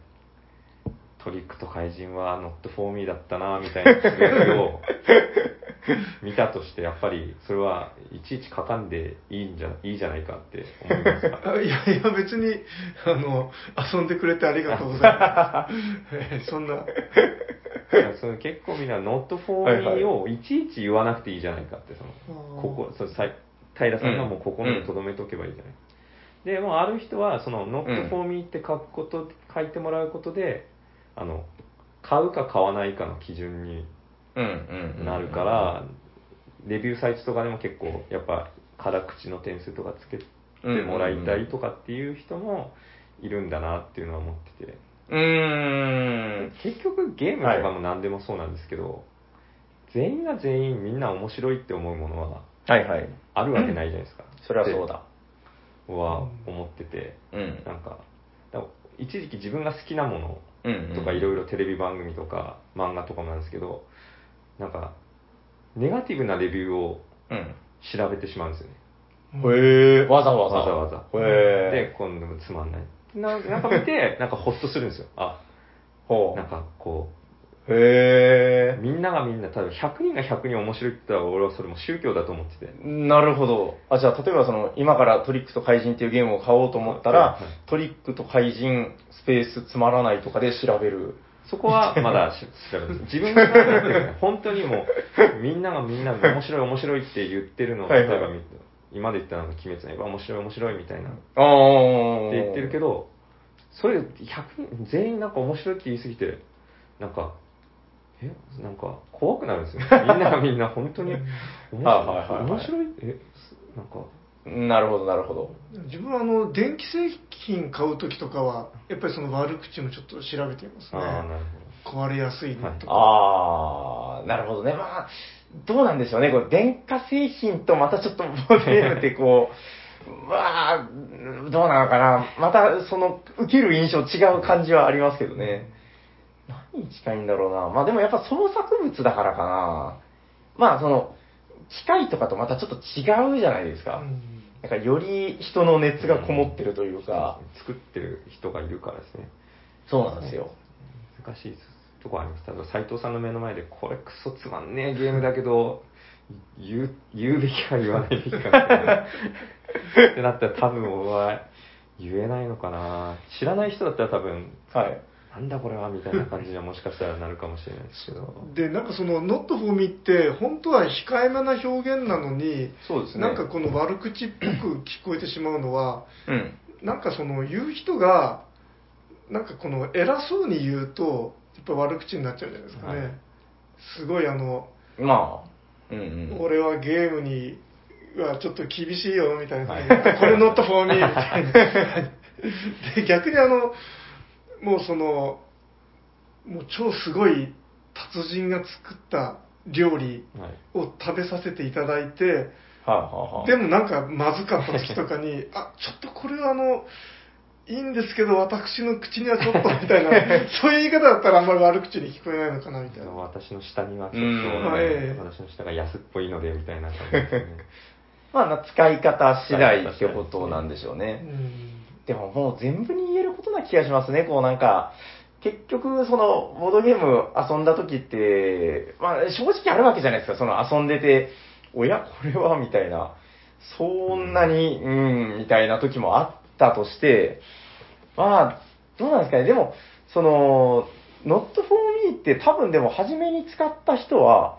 トリックと怪人は not for me だったな、みたいなつぶやきを 見たとして、やっぱりそれはいちいち書かんでいいんじゃ、いいじゃないかって思いますか？
あ いやいや、別に、あの、遊んでくれてありがとうございます。え ーそんな、
いやその結構みんな not for
はいはい。
me をいちいち言わなくていいじゃないかって、その、ここ、そのさい平さんがもう心に留めとけばいいじゃない。で、もうある人は、その not for me って書くこと、書いてもらうことで、あの、買うか買わないかの基準に
うんうんうん。
なるから、レビューサイトとかでも結構、やっぱ、辛口の点数とかつけてもらいたいとかっていう人もいるんだなっていうのは思ってて。
うーん。
結局ゲームとかも何でもそうなんですけど、全員が全員みんな面白いって思うものは
はいはい。
あるわけないじゃないですか。
それはそうだ。
は思ってて、
うん。
なんか、一時期自分が好きなものとかいろいろテレビ番組とか漫画とかもなんですけど、なんか、ネガティブなレビューを
うん。
調べてしまうんですよね。
へえ、わざわざ。
わざわざ。
へえ。
で、今度もつまんない。ななんか見て、なんかホッとするんですよ。あ、
ほ
なんかこ
う。へ
う、みんながみんな、多分100人が100人面白いって言ったら俺はそれも宗教だと思ってて。
え。なるほど。あ、じゃあ、例えばその、今からトリックと怪人っていうゲームを買おうと思ったら、
はい
トリックと怪人、スペースつまらないとかで調べる。
そこはまだし調べて自分が考えてる本当にもう、みんながみんな面白い面白いって言ってるのを、
はいはい
例えばみ今で言ったのが鬼滅の刃面白い面白いみたいなって
ああ。
言ってるけど、それ100人、全員なんか面白いって言いすぎて、なんか、え、なんか怖くなるんですよ。みんながみんな本当に面白い、
はいはいはいはい
面白い？え、なんか、
なるほど、なるほど。
自分はあの、電気製品買うときとかは、やっぱりその悪口もちょっと調べています
ああ、
ね。
なる
壊れやすいのとか。
ああ、なるほどね。まあ、どうなんでしょうね。これ、電化製品とまたちょっとボードゲームってこう、まあ、どうなのかな。また、その、受ける印象違う感じはありますけどね。何に近いんだろうな。まあでもやっぱ創作物だからかな。まあその、機械とかとまたちょっと違うじゃないですか。
うん
なんかより人の熱がこもってるというか、
作ってる人がいるからですね。
そうなんですよ。
難しいとこあります。例えば斉藤さんの目の前で、これクソつまんねえゲームだけど、言う、言うべきか言わないべきかみたいな。ってなったら多分俺は言えないのかな。知らない人だったら多分、
はい。
なんだこれはみたいな感じにはもしかしたらなるかもしれないですけど。
で、なんかその、not for me って、本当は控えめな表現なのに、
そうですね。
なんかこの悪口っぽく聞こえてしまうのは、
うん。
なんかその言う人が、なんかこの偉そうに言うと、やっぱ悪口になっちゃうじゃないですかね。
はい
すごいあの、
まあ、うんうん。
俺はゲームにはちょっと厳しいよみたいな、
はい
これ not for me みたいな。で、逆にあの、もうその、もう超すごい達人が作った料理
はい。
を食べさせていただいて、
はあ、はあはあ、
でもなんかまずかった時とかに、あ、ちょっとこれはあの、いいんですけど、私の口にはちょっと みたいな、そういう言い方だったらあんまり悪口に聞こえないのかなみたいな。
私の下にはちょっ
うん
と、
ええ
私の下が安っぽいのでみたいな感じですね。
まあ、使い方次第ってことなんでしょう
う
ね。
ん
でももう全部に言えることな気がしますね。こうなんか、結局、その、ボードゲーム遊んだ時って、まあ、正直あるわけじゃないですか。その遊んでて、おや、これはみたいな。そんなに、うん、みたいな時もあったとして、まあ、どうなんですかね。でも、その、not for me って多分でも初めに使った人は、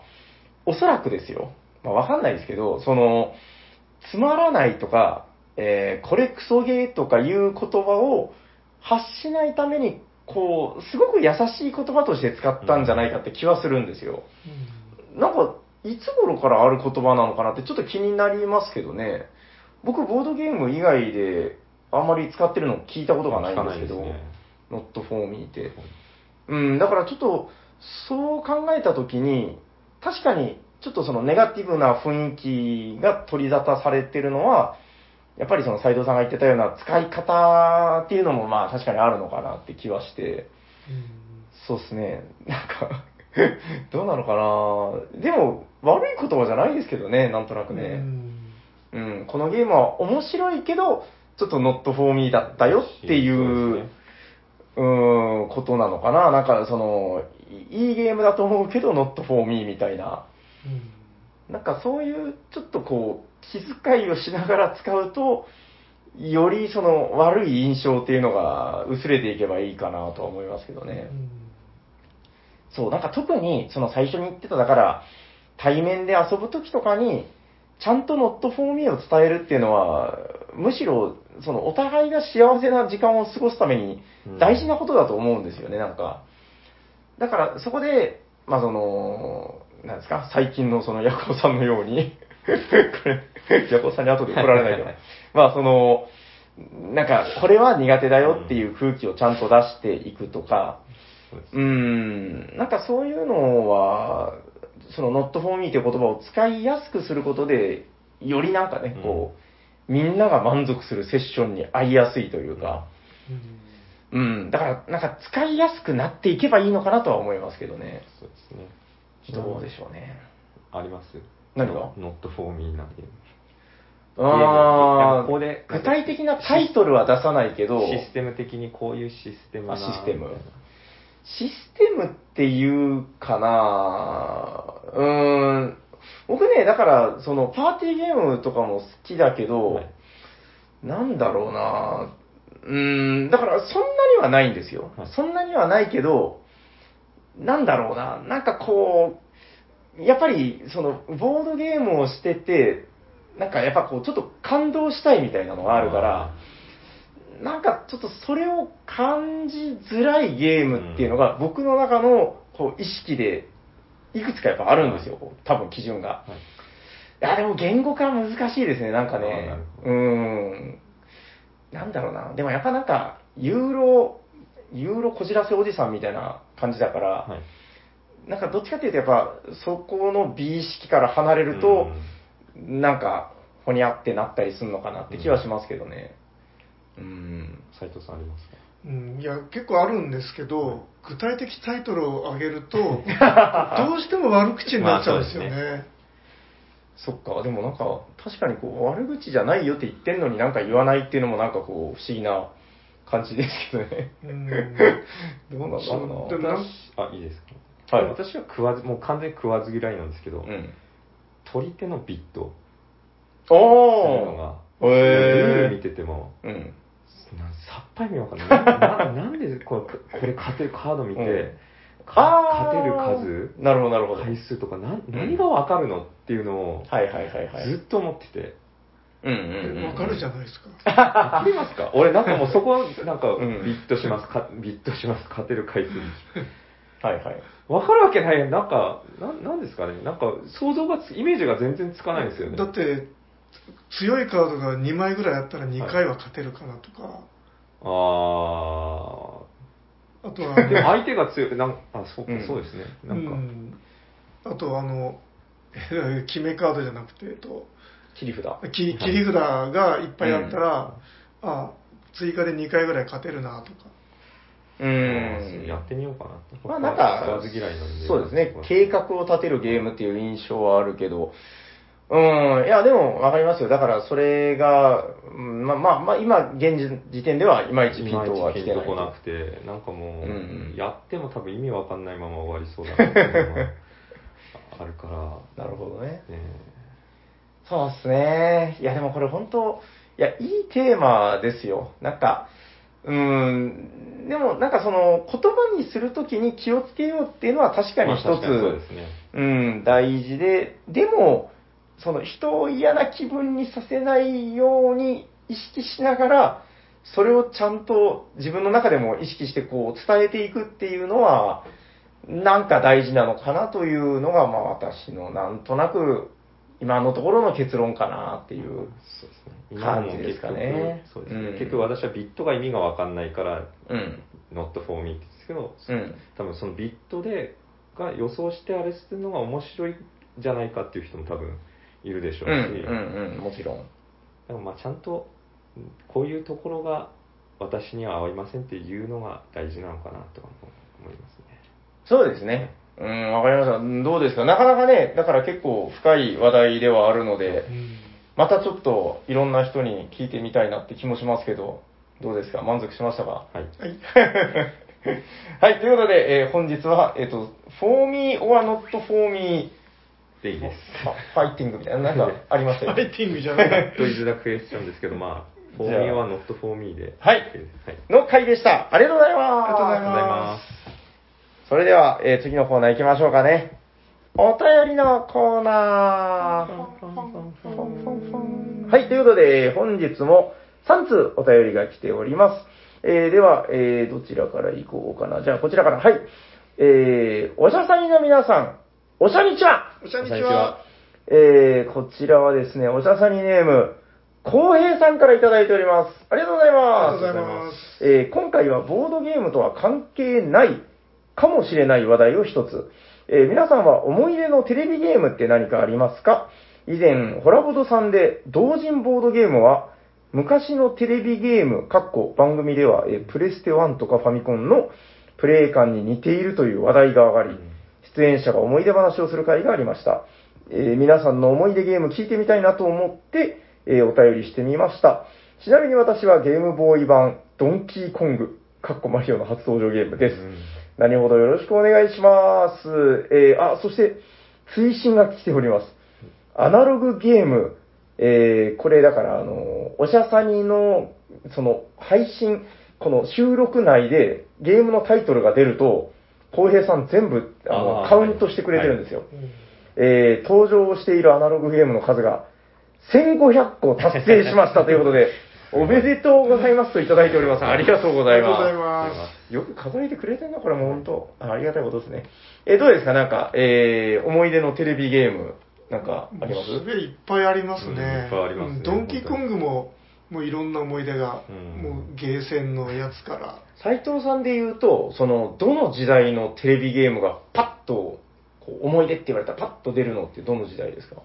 おそらくですよ。まあわかんないですけど、その、つまらないとか、えーこれクソゲーとかいう言葉を発しないためにこう、すごく優しい言葉として使ったんじゃないかって気はするんですよ。なんか、いつ頃からある言葉なのかなってちょっと気になりますけどね。僕、ボードゲーム以外であんまり使ってるの聞いたことがないんですけど、
ね
not for me って。うん、だからちょっと、そう考えたときに、確かに、ちょっとそのネガティブな雰囲気が取り沙汰されてるのは、やっぱりその斉藤さんが言ってたような使い方っていうのもまあ確かにあるのかなって気はして、そうですね、なんか、どうなのかな。でも、悪い言葉じゃないですけどね、なんとなく
う
ね。
ん。
うん、このゲームは面白いけど、ちょっと not for me だったよってい
そうね、
うーん、ことなのかな。なんか、その、いいいゲームだと思うけど、not for me みたいな。なんかそういう、ちょっとこう、気遣いをしながら使うと、よりその悪い印象っていうのが薄れていけばいいかなとは思いますけどね。そう、なんか特に、その最初に言ってた、だから、対面で遊ぶときとかに、ちゃんと not for me を伝えるっていうのは、むしろ、そのお互いが幸せな時間を過ごすために
うん
大事なことだと思うんですよね、なんか。だから、そこで、まあその、なんですか、最近のそのヤコウさんのように、これ、ヤコウさんに後で怒られないけど、まあその、なんか、これは苦手だよっていう空気をちゃんと出していくとか、
そう
ん、なんかそういうのは、その not for me という言葉を使いやすくすることで、よりなんかね、こう、みんなが満足するセッションに合いやすいというか、うん、だからなんか使いやすくなっていけばいいのかなとは思いますけどね。
そうですね。
どうでしょうね。
あります
何が
?not for me なゲー。ム。
あ
ここで
ー具体的なタイトルは出さないけど、
システム的にこういうシステムな
あシステム。システムっていうかな。うーん。僕ね、だから、その、パーティーゲームとかも好きだけど、
はい。
なんだろうな。うーん、だから、そんなにはないんですよ。
はい。
そんなにはないけど、なんだろうな。なんかこう、やっぱり、その、ボードゲームをしてて、なんかやっぱこう、ちょっと感動したいみたいなのがあるから、なんかちょっとそれを感じづらいゲームっていうのが、僕の中のこう意識でいくつかやっぱあるんですよ、多分基準が。
はい
いや、でも言語化は難しいですね、なんかねうーん。なんだろうな。でもやっぱなんか、ユーロ、ユーロこじらせおじさんみたいな感じだから、
はい
なんかどっちかっていうとやっぱ、そこの美意識から離れると、なんか、ほにゃってなったりするのかなって気はしますけどね。うん。
斉藤さんありますか？
うん、いや結構あるんですけど、具体的タイトルを挙げると、どうしても悪口になっちゃうんですよね。
まあ
そっか、でもなんか、確かにこう、悪口じゃないよって言ってんのになんか言わないっていうのもなんかこう、不思議な感じですけどね。
うん
どうなんだろうな。
あいいですか？
はい。
私は食わずもう完全に食わず嫌いなんですけど、
うん。
取り手のビット。
お
するの
ー。
がルール見てても。
うん。
なんさっぱり見わかんない。なな なんでこれこれ勝てるカード見て、
うん。
勝てる数？
なるほど、なるほど。
回数とかな何がわかるのっていうのを
はいはいはいはい。
ずっと思ってて、
うんうんうん。
わかるじゃないですか。
わかりますか？俺なんかもうそこなんか
うん。
ビットしますかビットします勝てる回数
はいはい。
わかるわけない。なんかななんですかね。なんか想像がつイメージが全然つかないんですよね。
だって、強いカードが2枚ぐらいあったら2回は勝てるかなとか、
あ
あとは、
あでも相手が強いなんあそうか、
うん。
そうですね。
う
なんか、
ん、あとあの、決めカードじゃなくて、えっと、
切り札。
切り切り札がいっぱいあったら、あ追加で2回ぐらい勝てるなとか。
う
うん
ん。
やってみようかな
まあなんかそうですね、計画を立てるゲームっていう印象はあるけど、うん、いや、でもわかりますよ。だからそれが、うんまあまあ、まあ、今、現時点ではいまいちピントは来てない。
ピンとこなくてなんかもう、
うん
やっても多分意味わかんないまま終わりそうだなっていうあるから。
なるほどね。
ね。
そうですね。いや、でもこれ本当、いや、いいテーマですよ。なんか、うーん、でもなんかその、言葉にするときに気をつけようっていうのは確かに一つ、
うですね。
うん、大事で、でも、その人を嫌な気分にさせないように意識しながら、それをちゃんと自分の中でも意識してこう伝えていくっていうのは、なんか大事なのかなというのが、まあ私のなんとなく今のところの結論かなっていう。
そうで
感
も
じですか
結
ね
局そうですね。
うん
結局私はビットが意味がわかんないから、
うん。
not for me って言うんですけど、
うん。
多分そのビットで、が予想してあれするのが面白いんじゃないかっていう人も多分いるでしょう
うん、
し、
うん、うん、もちろん。
でもまあちゃんとうんこういうところが私には合いませんっていうのが大事なのかなとか思いますね。
そうですね。うん、わかりました。うんどうですか？なかなかね、だから結構深い話題ではあるので、
うん
またちょっといろんな人に聞いてみたいなって気もしますけど、どうですか？満足しましたか？
はい。
はい。
はい、ということで、えー本日は、えっ、と、for me or not for me
でいいです。
ファイティングみたいな、なんかありましたよ
ファイティングじゃない。
とイズダクエスチョンですけど、まあ、フォ
じゃあ
ーミーは not for me で。
はい
OK ですはい。
の回でした。ありがとうございます。
ありがとうござい
ありがとうございます。
それでは、えー次のコーナー行きましょうかね。お便りのコーナー。はい、ということで、本日も3通お便りが来ております。えーでは、えーどちらから行こうかな。じゃあ、こちらから。はい。えー、おしゃさにの皆さん、おしゃにちは
おしゃにち
こんにちは
は。
えー、こちらはですね、おしゃさにネーム、こうへいさんからいただいております。ありがとうござい
ありが
ます。
とうございます。
えー今回はボードゲームとは関係ないかもしれない話題を一つ。えー皆さんは思い出のテレビゲームって何かありますか？以前、ホラボドさんで同人ボードゲームは昔のテレビゲーム、かっこ番組では、えープレステ1とかファミコンのプレイ感に似ているという話題が上がり、出演者が思い出話をする会がありました。えー皆さんの思い出ゲーム聞いてみたいなと思って、えーお便りしてみました。ちなみに私はゲームボーイ版ドンキーコング、かっこマリオの初登場ゲームです。
うん
何ほどよろしくお願いします。えーあ、そして、推進が来ております。アナログゲーム、えーこれだから、あの、おしゃさにの、その、配信、この収録内でゲームのタイトルが出ると、浩平さん全部、あの、カウントしてくれてるんですよ。
うん
えー登場しているアナログゲームの数が1500個達成しましたということで、おめでとうございますといただいております。ありがとうございます。
ありがとうございます。
よく数えてくれてんな、これもう本当。あありがたいことですね。えーどうですか？なんか、えー、思い出のテレビゲーム、なんかあります？
いっぱいあります
うんい
ね
っ。ぱいありますね
うんドンキーコングも、もういろんな思い出が、
うん
もうゲーセンのやつから。
斉藤さんで言うと、その、どの時代のテレビゲームがパッと、こう思い出って言われたらパッと出るのってどの時代ですか？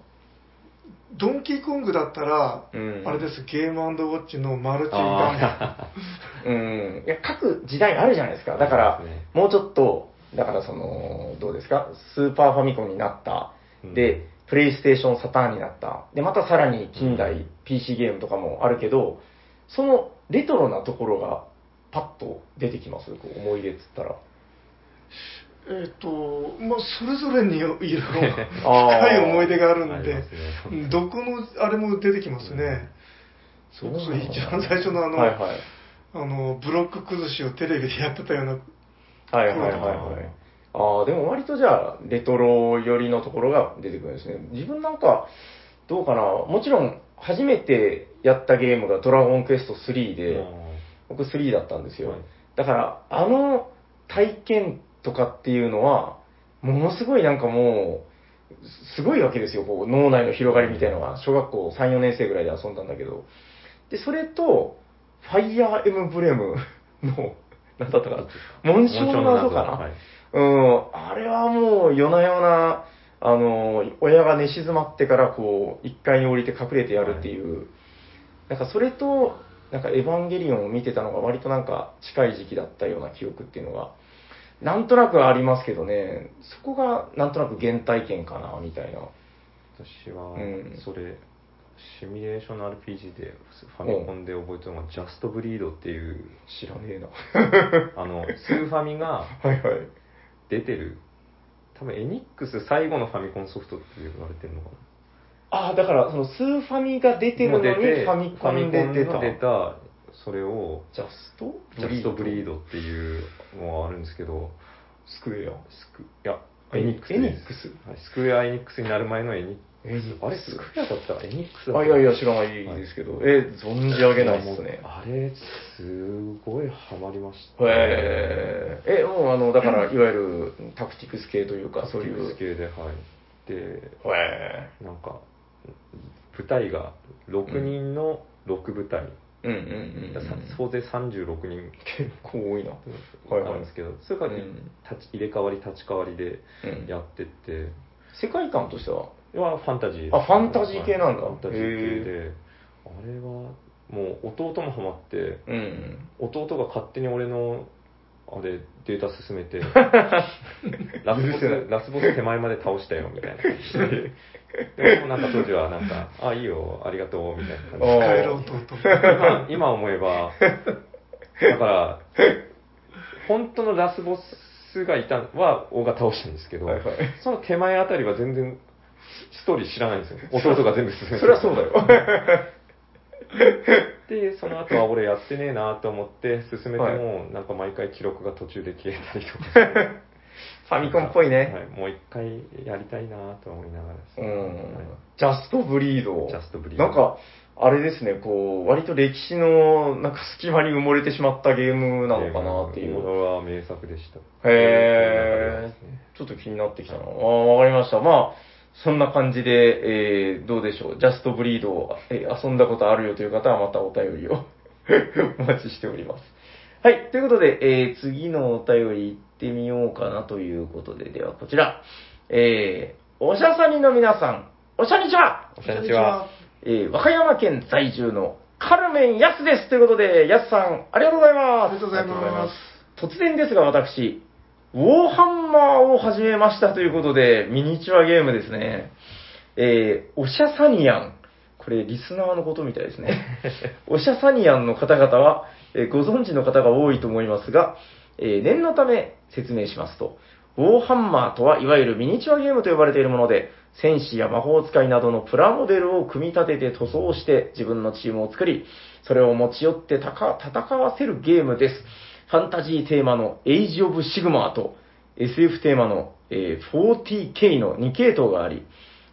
ドンキーコングだったら、
うん
あれです、ゲームウォッチのマルチ画面。
あ
うん。いや、各時代あるじゃないですか。だから、
ね
もうちょっと、だからその、どうですか？スーパーファミコンになった。
うん
で、プレイステーションサターンになった。で、またさらに近代 PC ゲームとかもあるけど、そのレトロなところがパッと出てきます？こう思い出っつったら。
えっ、と、まあ、それぞれにいろいろ 深い思い出があるんで
ね、
うんどこのあれも出てきますね。それこそ一番最初のあの、
はいはい。
あの、ブロック崩しをテレビでやってたような、
はいはいはいはい。ああ、でも割とじゃあ、レトロ寄りのところが出てくるんですね。自分なんか、どうかな。もちろん、初めてやったゲームがドラゴンクエスト3で、僕3だったんですよ。
はい
だから、あの体験とかっていうのは、ものすごいなんかもう、すごいわけですよ、こう脳内の広がりみたいなのが、小学校3、4年生ぐらいで遊んだんだけど。で、それと、ファイヤーエムブレムの、なんだったかな、紋章の謎かな、
はい。
うん、あれはもう夜な夜な、あの、親が寝静まってからこう、一階に降りて隠れてやるっていう、なんかそれと、なんかエヴァンゲリオンを見てたのが割となんか近い時期だったような記憶っていうのが、なんとなくありますけどね、そこがなんとなく原体験かな、みたいな。
私は
うん
それ、シミュレーションの RPG でファミコンで覚えてるのがジャストブリードっていう
知らねえな。
あのスーファミが
はいはい。
出てる多分エニックス最後のファミコンソフトって言われてるのか
ああ、だからそのスーファミが出てるのにファミコンで出た。
出たそれを
ジャスト？
ジャストブリード？っていうのがあるんですけど
スクエア？
スクいや
エ
エニックス
エニックス？
はいスクエアエニックスになる前のエニッ
エニックス
あれ、スクエアだったらエニックスだった
あ、いやいや、知らないですけど、え、存じ上げないですね。
あれ、すごいハマりました。
へえ。え、もうあの、だから、いわゆるタクティクス系というか、そういう。
ス系で、はい。で、
へ
なんか、部隊が6人の6部隊、
え。うんうんうん
さ
うん。
総勢36人
結構多いな。はいはい。
なんですけど、それが
うん。
立ち入れ替わり立ち替わりで
うん。
やってって、
世界観としては、
はファンタジー。
あファンタジー系なんだ。
はい。ファンタジー系で、あれはもう弟もハマって、
うん。
弟が勝手に俺のあ。れデータ進めて ラスボスラスボス手前まで倒したよみたいな。感じでもなんか当時はなんか「あいいよありがとう」みたいな感じ。で。今今思えばだから本当のラスボスがいたのは大が倒したんですけど、
はいはい。
その手前あたりは全然ストーリー知らないんですよ。弟が全部進めて
そりゃそうだよ。
で、その後は俺やってねえなと思って進めて
はい
も、なんか毎回記録が途中で消えたりとか
ファミコンっぽいね。
はい、もう一回やりたいなと思いながらですね、
うん
はい。
ジャストブリード。
ジャストブリード
なんか、あれですね、こう、割と歴史の、なんか隙間に埋もれてしまったゲームなのかなっていう。
これは名作でした。
へ
ー
ー。ちょっと気になってきたな。ああ、わかりました。まあ、そんな感じで、えー、どうでしょう。ジャストブリードを、えー遊んだことあるよという方はまたお便りを お待ちしております。はい。ということで、えー、次のお便り行ってみようかなということで、ではこちら。えー、おしゃさにの皆さん、おしゃにちは
こんにちは。
えー、和歌山県在住のカルメンヤスです。ということで、ヤスさん、ありがとうございます。
ありがとうございます。
突然ですが私、ウォーハンマーを始めましたということで、ミニチュアゲームですね。えー、オシャサニアン。これ、リスナーのことみたいですね。オシャサニアンの方々は、えーご存知の方が多いと思いますが、えー念のため説明しますと、ウォーハンマーとはいわゆるミニチュアゲームと呼ばれているもので、戦士や魔法使いなどのプラモデルを組み立てて塗装して自分のチームを作り、それを持ち寄ってたか戦わせるゲームです。ファンタジーテーマのエイジ・オブ・シグマーと SF テーマの、え 40K の2系統があり、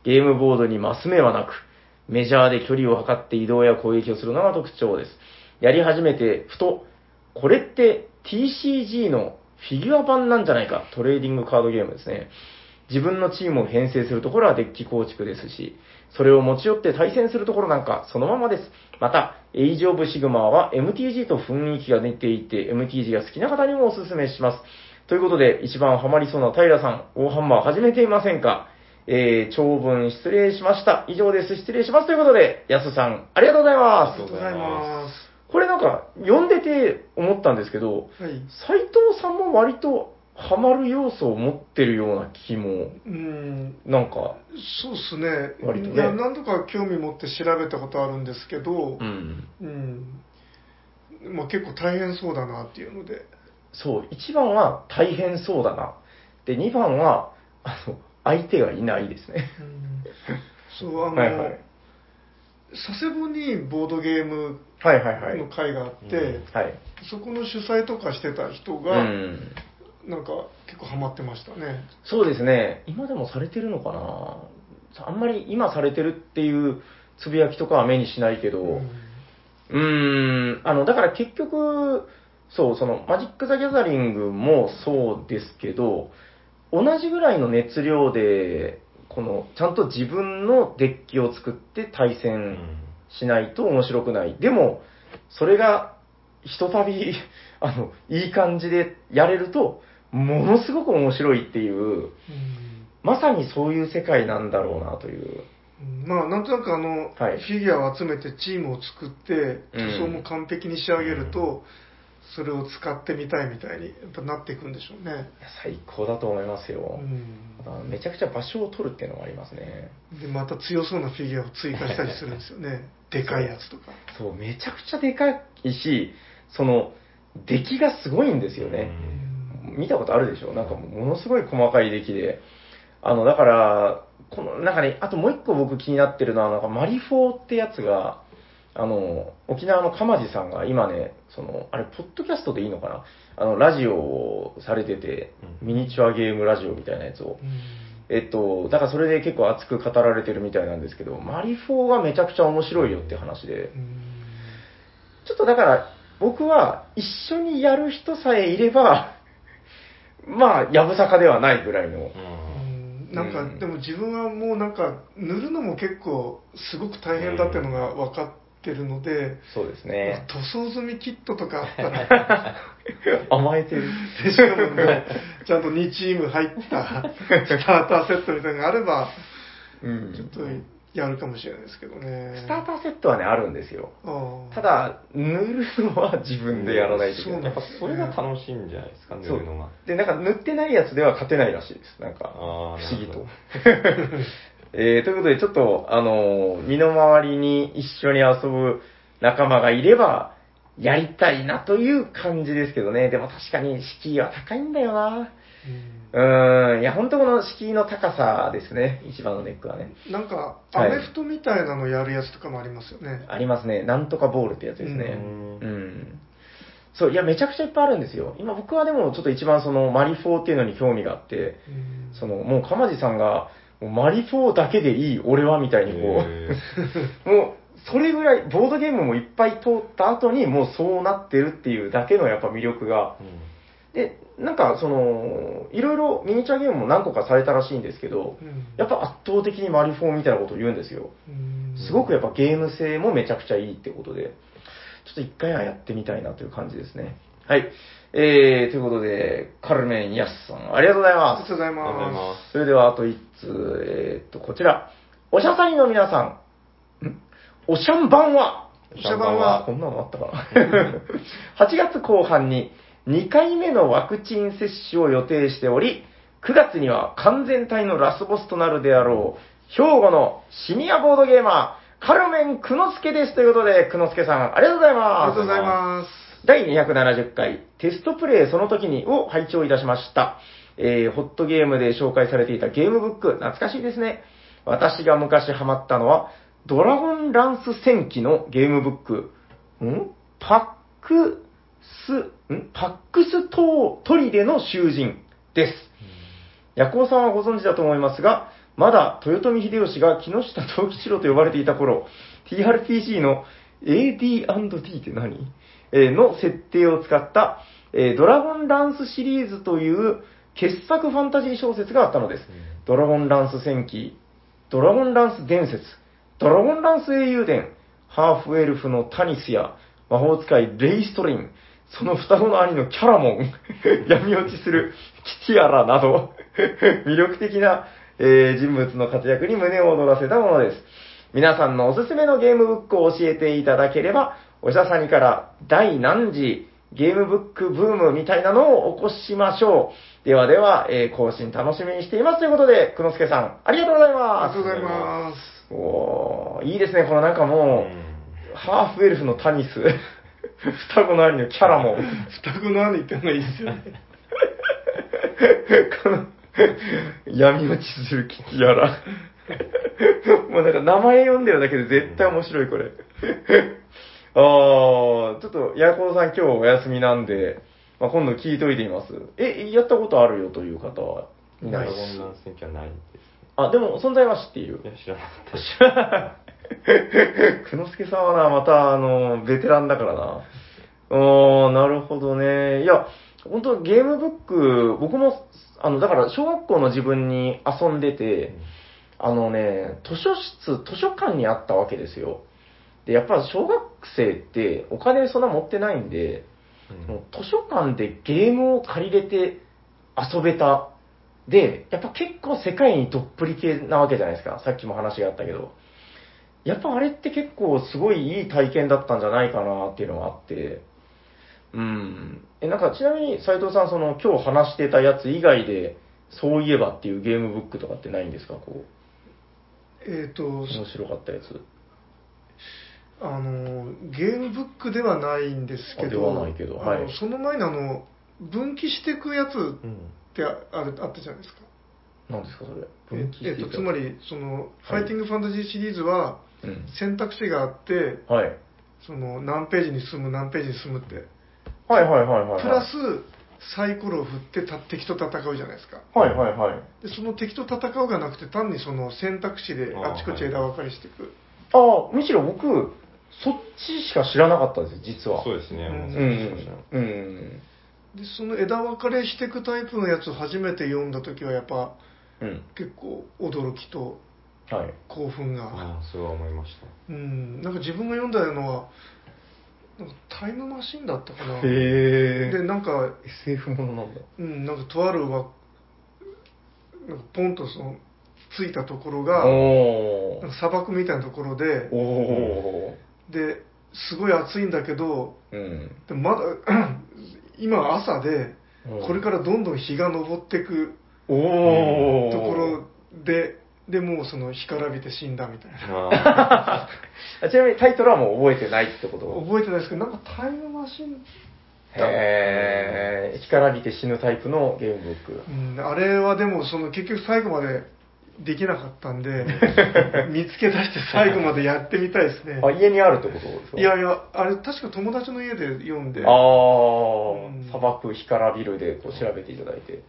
ゲームボードにマス目はなく、メジャーで距離を測って移動や攻撃をするのが特徴です。やり始めて、ふと、これって TCG のフィギュア版なんじゃないか、トレーディングカードゲームですね。自分のチームを編成するところはデッキ構築ですし、それを持ち寄って対戦するところなんかそのままです。また、エイジオブシグマは MTG と雰囲気が似ていて、MTG が好きな方にもお勧めします。ということで、一番ハマりそうな平さん、大ハンマー始めていませんか？えー、長文失礼しました。以上です。失礼します。ということで、やすさん、ありがとうござい
あ
ます
りが。とうございま
これなんか、読んでて思ったんですけど、
す。はい。
斉藤さんも割とハマる要素を持ってるような気も、
うん、
なんか、
そうですね。
割とね
何度か興味持って調べたことあるんですけど
う、ん。
うん。まあ結構大変そうだなっていうので。
そう、1番は大変そうだな。で、2番は、あの、相手がいないですね。
そう、あの、
はいはい。
佐世保にボードゲーム。の会があって。そこの主催とかしてた人
う
が、
ん。
なんか結構ハマってましたね。
そうですね。今でもされてるのかな？あんまり今されてるっていうつぶやきとかは目にしないけど、
うん
うーん、あの、だから結局、そう、その、マジック・ザ・ギャザリングもそうですけど、同じぐらいの熱量で、この、ちゃんと自分のデッキを作って対
う
戦
ん
しないと面白くない。でも、それが、ひとたび、あの、いい感じでやれると、ものすごく面白いっていう、
うん
まさにそういう世界なんだろうなという。
うんまあなんとなくあの、
はい
フィギュアを集めてチームを作って塗装も完璧に仕上げると、それを使ってみたいみたいにやっぱなっていくんでしょうね。
最高だと思いますよ
う。ん
あめちゃくちゃ場所を取るっていうのがありますね。
でまた強そうなフィギュアを追加したりするんですよね でかいやつとか
そう、めちゃくちゃでかいし、その、出来がすごいんですよね。見たことあるでしょ？なんかものすごい細かい出来で。あの、だから、この中に、あともう一個僕気になってるのは、なんかマリフォーってやつが、あの、沖縄の鎌地さんが今ね、その、あれ、ポッドキャストでいいのかな？あの、ラジオをされてて、
うん。
ミニチュアゲームラジオみたいなやつを。えっと、だからそれで結構熱く語られてるみたいなんですけど、マリフォーがめちゃくちゃ面白いよって話で。
う、ん。
ちょっとだから、僕は一緒にやる人さえいれば、まあ、やぶさかではないぐらいの。
うんなんか、
うん
でも自分はもうなんか塗るのも結構すごく大変だっていうのが分かってるので、
そうですね。
塗装済みキットとかあったら
甘えてる。
でしかももうちゃんと2チーム入ったスターターセットみたいなのがあれば
うん
ちょっとやるかもしれないですけどね
スターターセットはね、あるんですよ。ただ、塗るのは自分でやらないといけない。
やっぱそれが楽しいんじゃないですか、塗るのが。
で、なんか塗ってないやつでは勝てないらしいです。なんか、不思議と。えー、ということで、ちょっと、あのー身の回りに一緒に遊ぶ仲間がいれば、やりたいなという感じですけどね。でも確かに敷居は高いんだよな。うーん、いや、本当この敷居の高さですね。一番のネックはね。
なんか
はい
アメフトみたいなのやるやつとかもありますよね、
ありますね。なんとかボールってやつですね。
う
うんん。そう、いや、めちゃくちゃいっぱいあるんですよ。今僕はでもちょっと一番そのマリフォーっていうのに興味があって、
うん
その、もう、かまじさんが、マリフォーだけでいい、俺は、みたいにこ
へ
う、もう、それぐらい、ボードゲームもいっぱい通った後に、もうそうなってるっていうだけのやっぱ魅力が。で、なんか、その、いろいろミニチュアゲームも何個かされたらしいんですけど、
うん
やっぱ圧倒的にマリフォーみたいなことを言うんですよ。
うん
すごくやっぱゲーム性もめちゃくちゃいいってことで、ちょっと一回はやってみたいなという感じですね。はい。えー、ということで、カルメン・ヤスさん、ありがとうございます
ありがと。うございま
ます。
それではあと1通、えーっと、こちら。おしゃさりの皆さん、んおしゃんばんは
おしゃばんは
こんなのあったかな ?8 月後半に2回目のワクチン接種を予定しており、9月には完全体のラスボスとなるであろう、兵庫のシニアボードゲーマー、カルメン・クノスケですということで、クノスケさん、ありがとうござい
すありがとう。ございます
第270回テストプレイその時にを拝聴いたしました。えー、ホットゲームで紹介されていたゲームブック、懐かしいですね。私が昔ハマったのは、ドラゴンランス戦記のゲームブック、ん？パックス、ん？パックストトリデの囚人です。ヤコウさんはご存知だと思いますが、まだ豊臣秀吉が木下藤吉郎と呼ばれていた頃、TRPG の AD&D って何、えーの設定を使った、えードラゴンランスシリーズという傑作ファンタジー小説があったのです。ドラゴンランス戦記、ドラゴンランス伝説、ドラゴンランス英雄伝、ハーフエルフのタニスや魔法使いレイストリン、その双子の兄のキャラモン、闇落ちするキティアラなど、魅力的な、えー人物の活躍に胸を躍らせたものです。皆さんのおすすめのゲームブックを教えていただければ、おしゃさにから第何次ゲームブックブームみたいなのを起こしましょう。ではでは、えー更新楽しみにしていますということで、くのすけさん、ありがとうござい
あり
ます
がとう。ございます
おーいいですね、このなんかもう、ハーフエルフのタニス、双子の兄のキャラも、
双子の兄ってのがいいですよね
この、闇落ちするキティアラ。もうなんか名前読んでるだけで絶対面白い、これ。あー、ちょっと、ヤコウさん今日お休みなんで、まあ、今度聞いといてみます。え、やったことあるよという方は、いないです
ゴンランス戦記はないです。
あ、でも存在は知っている
い。や、知らなかったです。
くのすけさんはな、また、あの、ベテランだからな。おー、なるほどね。いや、本当ゲームブック、僕も、あの、だから、小学校の自分に遊んでて、あのね、図書室、図書館にあったわけですよ。で、やっぱ小学生ってお金そんな持ってないんで、
うん
もう図書館でゲームを借りれて遊べた。で、やっぱ結構世界にどっぷり系なわけじゃないですか。さっきも話があったけど。やっぱあれって結構すごいいい体験だったんじゃないかなっていうのがあって。うん。え、なんかちなみに斉藤さん、その今日話してたやつ以外で、そういえばっていうゲームブックとかってないんですか？こ
えっ、と
う、面白かったやつ。
あのゲームブックではないんですけ
あで
ど
はないけどはい
その前のあの分岐していくやつ
うん
ってああるあったじゃないですか
何ですかそれ？
え
分岐していく
えっとつまりその、
はい
ファイティングファンタジーシリーズは
うん。
選択肢があって
はい。
その何ページに進む何ページに進むって
はいはいはいはいはい。
プラスサイコロを振ってた敵と戦うじゃないですか。
はいはいはい。
で、その敵と戦うがなくて、単にその選択肢であちこち枝分かれしていく。
ああ、むしろ僕、そっちしか知らなかったです、実は。
そうですね。
うん
う
もうそっちしか知らない
ん。うん。
で、その枝分かれしていくタイプのやつを初めて読んだ時は、やっぱ
うん。
結構驚きと
はい。
興奮が。
ああ、それは思いました。
うん、なんか自分が読んだのは、なんかタイムマシンだったかな。
へえ。
で、なんか、
SF ものなんだ。
うん、なんかとあるわ、なんかポンとその、ついたところが、
お
なんか砂漠みたいなところで
お、お
で、すごい暑いんだけど、
うん。
でもまだ、今は朝で
うん、
これからどんどん日が昇ってく
おお
ところで、で、もうその、干からびて死んだみたいな。
あ
あちなみにタイトルはもう覚えてないってこと？
覚えてないです。けど、なんかタイムマシン、
へえ、干からびて死ぬタイプのゲームブック。
うん、あれはでも、その結局最後までできなかったんで、見つけ出して最後までやってみたいですね。
あ、家にあるってことですか？
いやいや、あれ確か友達の家で読んで、
ああ
うん、
砂漠干からびるでこう調べていただいて。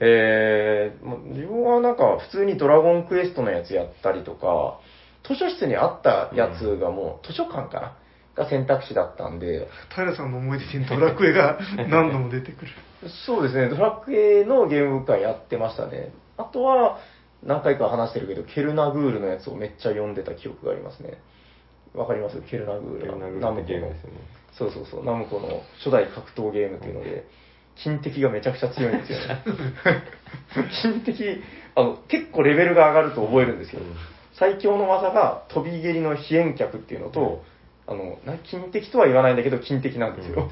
えー、自分はなんか普通にドラゴンクエストのやつやったりとか、図書室にあったやつがもう図書館かな？が選択肢だったんで、
平さんの思い出に ドラクエが何度も出てくる。
そうですね、ドラクエのゲームブックはやってましたね。あとは、何回か話してるけど、ケルナグールのやつをめっちゃ読んでた記憶がありますね。わかります？ケルナグールは。
ケルナグールゲームですよね。
そうそうそう、ナムコの初代格闘ゲームっていうので、金敵がめちゃくちゃ強いんですよね。金敵、あの、結構レベルが上がると覚えるんですよ。
うん
最強の技が飛び蹴りの飛燕脚っていうのと、あの、な金敵とは言わないんだけど、金敵なんですよ。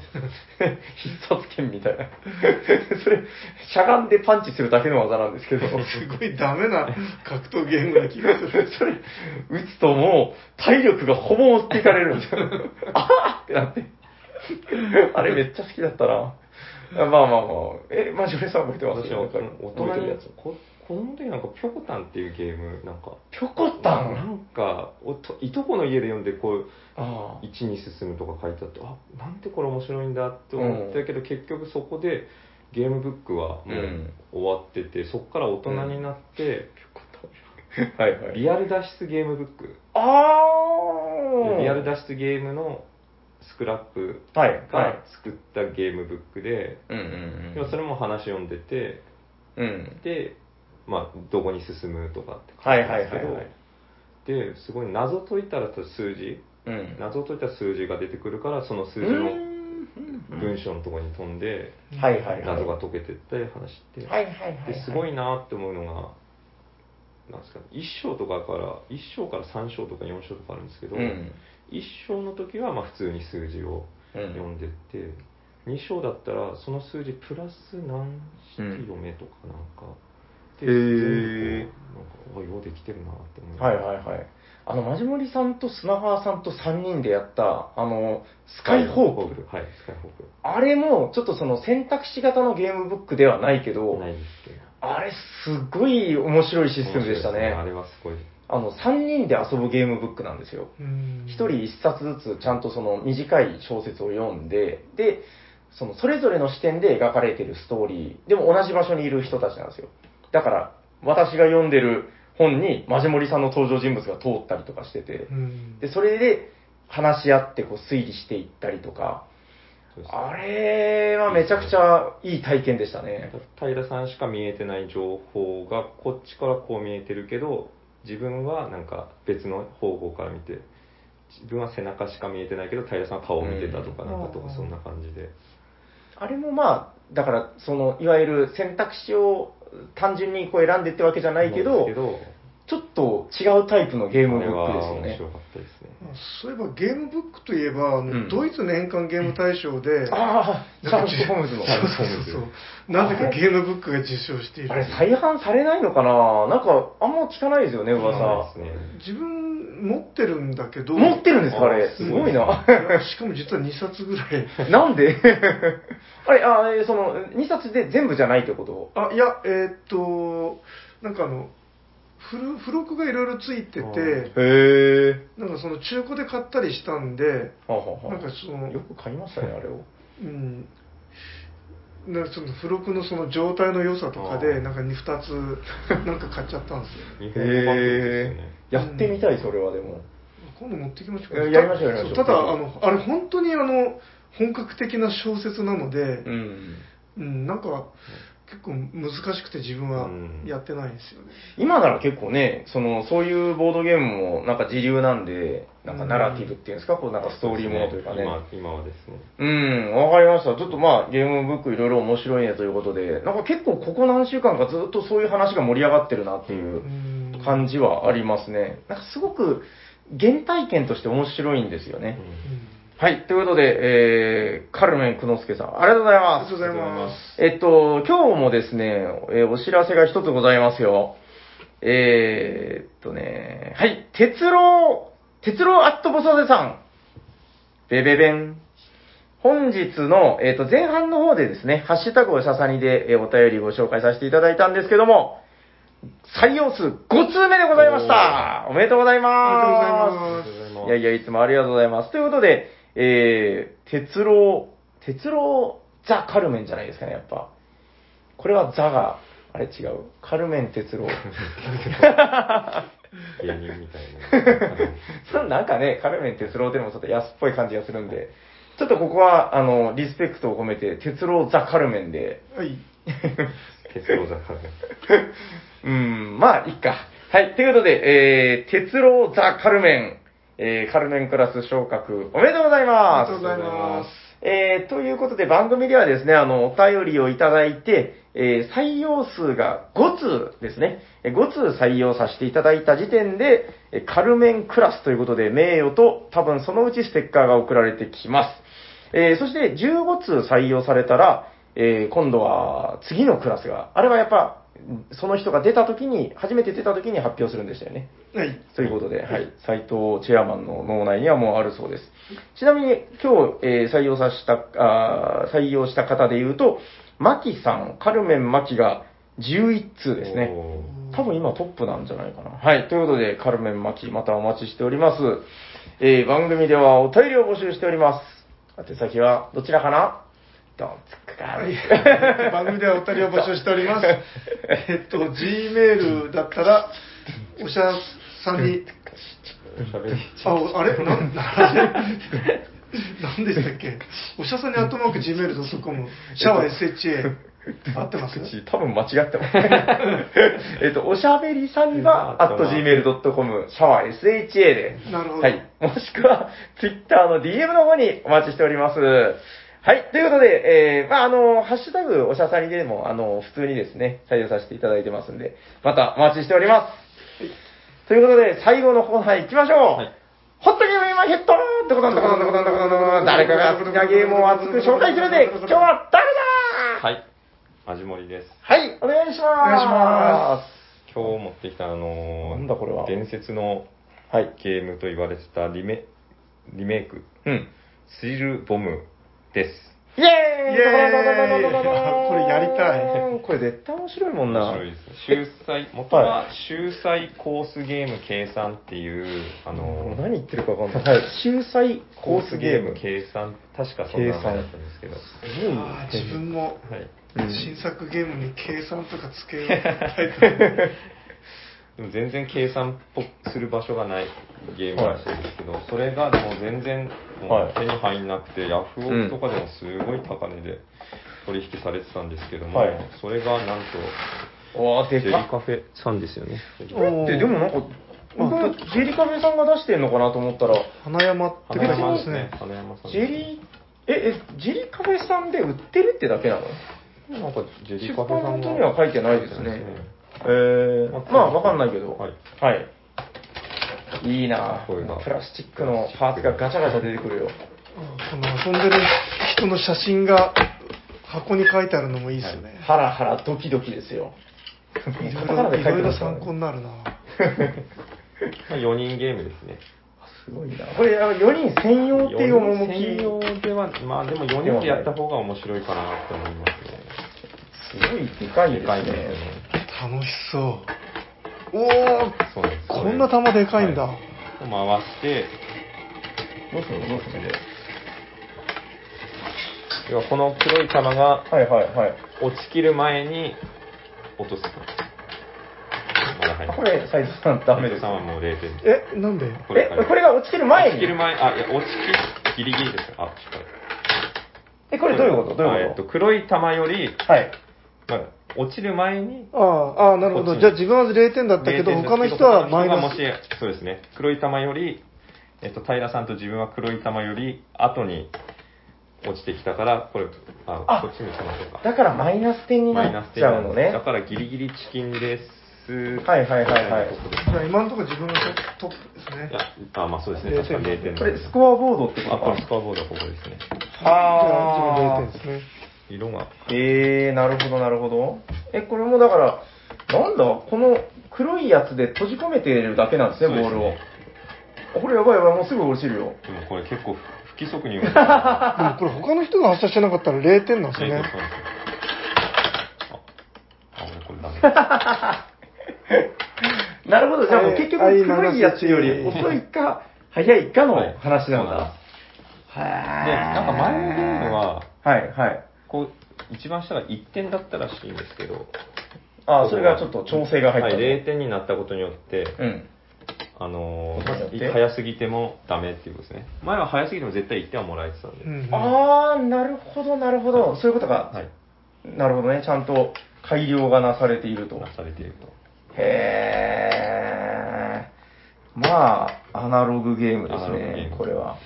必殺剣みたいな。それ、しゃがんでパンチするだけの技なんですけど、
すごいダメな格闘ゲームな気がする。
それ、打つともう、体力がほぼ持っていかれるんですよ。あーってなって。あれめっちゃ好きだったな。まあまあまあ。え、マジョレさん覚えてます
私は
なんか
大人に。こ子供の時なんかピョコタンっていうゲームなんか
ピョコタン
なんかおといとこの家で読んでこう
あ
1に進むとか書いてあってあなんてこれ面白いんだって思ったけど、結局そこでゲームブックはも
う
うん終わってて、そこから大人になって、
あ。はいはい。
リアル脱出ゲームブック
あー
リアル脱出ゲームのスクラップ
はい、は
が
い。
作ったゲームブックで、
うんうん
でもそれも話読んでて
うん。うん。
で、まあ、どこに進むとかって書
はいいはい
てあるんですけど、
はいはい。
ですごい謎解いたら数字
うん。
謎解いたら数字が出てくるからその数字の文章のところに飛んで
はいはいはい。
謎が解けてったり話して、
はいはいはいはい。
ですごいなって思うのがなんですかね1章とかから1章から3章とか4章とかあるんですけど、
うん。
1章の時はまあ普通に数字を
うん。
読んでって、2章だったらその数字プラス何式読めとかなんか、
へ
で
ー
全部こうなんかあようできてるなって思い
はいはいはい。あの、マジモリさんと砂川さんと3人でやった、あの、スカイホーク。
はいスカイホーク。
あれも、ちょっとその選択肢型のゲームブックではないけど、
ないんですけど。
あれすっごい面白いシステムでしたね。
面白いですあれはすごい
あの、3人で遊ぶゲームブックなんですよ。
うん
1人1冊ずつちゃんとその短い小説を読んで、で、そのそれぞれの視点で描かれているストーリー、でも同じ場所にいる人たちなんですよ。だから、私が読んでる本にマジモリさんの登場人物が通ったりとかしてて
う、ん
で、それで話し合ってこう推理していったりとか、あれはめちゃくちゃいい体験でしたね。
平さんしか見えてない情報がこっちからこう見えてるけど自分はなんか別の方向から見て自分は背中しか見えてないけど平さんは顔を見てたとか
うん。
なんかとかそんな感じで。
あれもまあ、だから、その、いわゆる選択肢を単純にこう選んでってわけじゃないけどちょっと違うタイプのゲームブックですよ
あれは面
ね
白。かったですね
そういえばゲームブックといえば、あの
うん
ドイツ年間ゲーム大賞で、
ああ、シャーロック・ホームズの。
そうそうそうなぜかゲームブックが受賞している。
あれ、再販されないのかな？なんか、あんま聞かないですよね、噂
です。ね
自分持ってるんだけど、
持ってるんですか、あれ？
あ
すごいな。
い やしかも実は2冊ぐらい。
なんで？あれ、あえーその、2冊で全部じゃないってこと？
あ、いや、えーっと、なんかあの、付録付録がいろいろついてて、
へえ。
なんかその中古で買ったりしたんで、
はあはあはあ
なんかその
よく買いましたね、あれを。
うん、なその付録のその状態の良さとか
あ
で、
ー
なんか2、2つ、なんか買っちゃったんですよ。
日本語版ですよね。
やってみたい、それはでも。
今度持ってきましょう
いややりましょうやりましょう
ただ、あの、あれ本当にあの、本格的な小説なので、
うん。
うん、なんか、結構難しくて自分は
うん
やってないんですよね。
今なら結構ね、その、そういうボードゲームもなんか自流なんで、なんかナラティブっていうんですか、こうなんかストーリーものというかね。
今今はですね。
うん、わかりました。ちょっとまあ、ゲームブックいろいろ面白いねということで、なんか結構ここ何週間かずっとそういう話が盛り上がってるなっていう
うん
感じはありますね。なんかすごく原体験として面白いんですよね。はい、ということで、えー、カルメン久之助さん、ありがとうございます
ありがと。うございます。
えっと、今日もですね、えーお知らせが一つございますよ。えー、っとね、はい、鉄郎、鉄郎アットボソデさん。ベベベン。本日の、えーっと、前半の方でですね、ハッシュタグをシャサニで、えーお便りご紹介させていただいたんですけども、採用数5通目でございました。おめでとうございます
ありがとうございます
い
やいや、いつもありがとうございます。ということで、えー、鉄郎、鉄郎ザ・カルメンじゃないですかね、やっぱ。これはザが、あれ違う。カルメン鉄郎。
芸人みたいな。
そのなんかね、カルメン哲郎でもちょっと安っぽい感じがするんで、ちょっとここは、あの、リスペクトを込めて、哲郎ザ・カルメンで、
はい。
鉄道坂で。
うん、まあ、いっか。はい、ということで、えー、哲郎ザ・カルメン、えー、カルメンクラス昇格、おめでとうござい
あ
ます。
りがとうございます。
えー、ということで番組ではですね、あの、お便りをいただいて、えー採用数が5通ですね。えー5通採用させていただいた時点で、えーカルメンクラスということで名誉と多分そのうちステッカーが送られてきます。えーそして15通採用されたら、えー今度は次のクラスが、あれはやっぱ、その人が出た時に、初めて出た時に発表するんでしたよね。
はい。
ということで、はい、斉藤チェアマンの脳内にはもうあるそうです。ちなみに、今日、えー採用させた、あー採用した方で言うと、マキさん、カルメンマキが11通ですね。
お
多分今トップなんじゃないかな。はい。ということで、カルメンマキ、またお待ちしております。えー番組ではお便りを募集しております。宛先は、どちらかな？ドンツクカ
はい。番組ではお便りを募集しております。えっと、G メールだったら、おしゃさんに、あ、あれ？なん、あれ何でしたっけ？おしゃさんにアットマーク Gmail.com、シャワー SHA、合ってます？
口 多分間違ってます。えっと、おしゃべりさんが、at gmail.com、シャワー SHA で。
なるほど。
はい。もしくは、Twitter の DM の方にお待ちしております。はい。ということで、えー、まあ、あの、ハッシュタグ、おしゃさりでも、あの、普通にですね、採用させていただいてますんで、またお待ちしております。ということで、最後のコーナー行きましょう。
はい
ホットゲーム今ヘッドってことんとことんとことんとことんとことん誰かが好きなゲームを熱く紹介するで、今日は誰だ
はい。マジモリです。
はい、お願いします。
お願いしま
今日持ってきたあのー
なんだこれは
伝説の
はい。
ゲームと言われてたリメリメイク、
うん。
スリルボムです。
イェーイ
イエーイこれやりたい
これ絶対面白いもんな。
面白いですね。秀才、元は秀才コースゲーム計算っていう、あのー
何言ってるか分かんない。はい。秀才コースゲーム。
計算、確かそんな名前だったんですけど。
自分も
はい。
うん
新作ゲームに計算とかつけようタイプ
でも全然計算っぽくする場所がないゲームらしいんですけど、それがもう全然も
はいう
手に入んなくて、ヤフオクとかでもすごい高値で取引されてたんですけども、
はい
それがなんと、ジェリ。カフェさんですよね。
これってでもなんか、僕、ジェリカフェさんが出してんのかなと思ったら、
花山って書いてまね
花山ですすね。。花山さん。
ジェリー、え、え、ジェリカフェさんで売ってるってだけなの？
なんかジェリ
出
カフェさん
には書いてないですね。えー、
まあ
まあわかんないけど。
はい。
はい。いいな
こういうの
プラスチックのパーツがガチャガチャ出てくるよ。
この遊んでる人の写真が箱に書いてあるのもいいですよね。
ハラハラドキドキですよ。
いろいろいろいろ参考になるな。
まあ4人ゲームですね。
すごいな。これ、あの4人専用っていう
4人専用
趣。
では、まあでも4人でやった方が面白いかなって思いますね。
すごいでかいです
でかいです
ね。
ね。
楽しそう。おお
そうなんです。
こんな玉でかいんだ。
はい回して、
どうするの？どうするの
要はこの黒い玉が
はいはいはい。
落ちきる前に落とす。まだ入んない。
これ、斉藤さんダメです
さん。はもう0点です。
え、なんで？
え、これが落ちきる前に？
落ちきる前、あ、いや、落ちき、ギリギリですよ。あ、しっかり。
え、これどういうこと？どう
あ
いうこ
えっと、黒い玉より、
とはい。
まあ、落ちる前に、
ああ、ああ、なるほど。じゃあ自分は0点だったけど、
0点です
他の人はマイナス。
他の人がもし、そうですね、黒い玉より、えっと、平さんと自分は黒い玉より後に落ちてきたから、これ、あ、
あ
こっちにしましょうか。
だからマイナス点になっ
マイナス
ちゃうのね。
だからギリギリチキンです。
はいはいはいはい
じゃあ今のところ自分がトップですね
い。や、あ、まあそうですね。確かに0点
これ、スコアボードってこと
あ、これ
か
スコアボードはここですね。
じゃあ自分
あ
0点ですね。
色が、
えー、なるほどなるほど。え、これもだから、なんだ？この黒いやつで閉じ込めてるだけなんですね、ボールを。あこれやばいやばい、もうすぐ落ちるよ。
でもこれ結構不規則に動く。
でもこれ他の人が発射してなかったら0点なんですよね
あ、あ、俺これダメ。
なるほど、じゃあもう結局
はい
黒いやつより
はい
遅いか、早いかの
はい
話なんだ。は
で、なんか前のゲームは、
はいはい。
こう、一番下が1点だったらしいんですけど、
あ、それがちょっと調整が入った
はい、
の。
0点になったことによって、
うん。
あのー早すぎてもダメっていうことですね。前は早すぎても絶対1点はもらえてたんで。
うん
あー、なるほどなるほど。そういうことか。
はい。
なるほどね。ちゃんと改良がなされていると。
なされていると。
へー。まあ、アナログゲームですね
ム、
これは。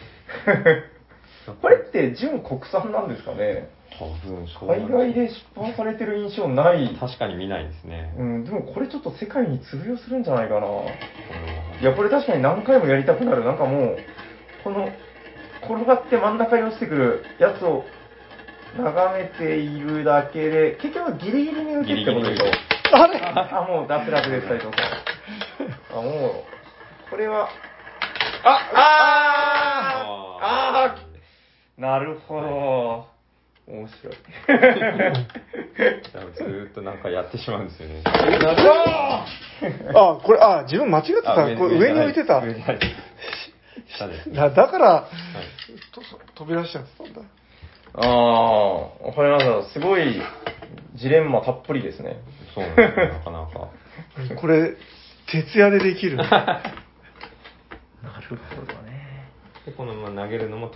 これって純国産なんですかね？
多分そう
海外で出版されてる印象ない。
確かに見ないですね。
うん、でもこれちょっと世界に通用するんじゃないかな。
こ
いや、これ確かに何回もやりたくなる。なんかもう、この、転がって真ん中に落ちてくるやつを眺めているだけで、結局ギリギリに受けってことでしょ
ギリギリに
あれ
あ、もう脱落です、斉藤さん。あ、もう、これは、ああーあーなるほど。面白い。
ずーっとなんかやってしまうんですよね。
あ、これ、あ、自分間違ってた。
あ
これ上に置いてた。
ね。
だ だから、
はい
と飛び出しちゃってたんだ。
ああ、わかりました。すごいジレンマたっぷりですね。
そうなんですよ、なかなか。
これ、徹夜でできる。
なるほどね。
で、このまま投げるのも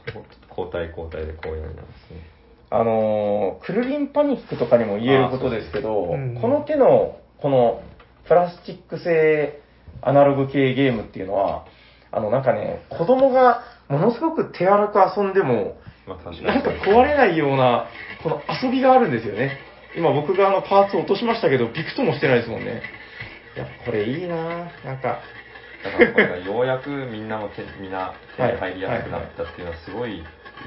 交代交代でこうやりなんですね。
あのー、クルリンパニックとかにも言えることですけど、
うん
この手の、この、プラスチック製アナログ系ゲームっていうのは、あの、なんかね、子供がものすごく手荒く遊んでも。なんか壊れないような、この遊びがあるんですよね。今僕があのパーツ落としましたけど、びくともしてないですもんね。いや、これいいななんか、
だからこれがようやくみんなも手みんな手に入りやすくなったっていうのはすごいいい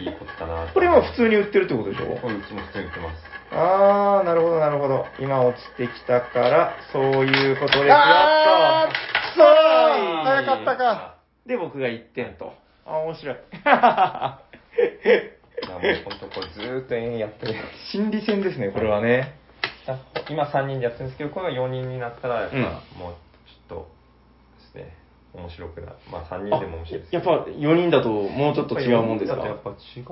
ことだな
これ今普通に売ってるってことでしょ？
これうちも普通に売ってます。
あー、なるほど、なるほど。今落ちてきたから、そういうことですよ、
あ
と。
そう
はい
早かったか。
で、僕が1点と。あ、面白い。
いやもう本当これずーっと延々やってる。
心理戦ですね、これはね。
今3人でやってるんですけど、これが4人になったら、やっぱ
うん
もう面白くなる。まあ3人でも面白いです。
やっぱ4人だともうちょっと違うもんですか？
やっぱ違う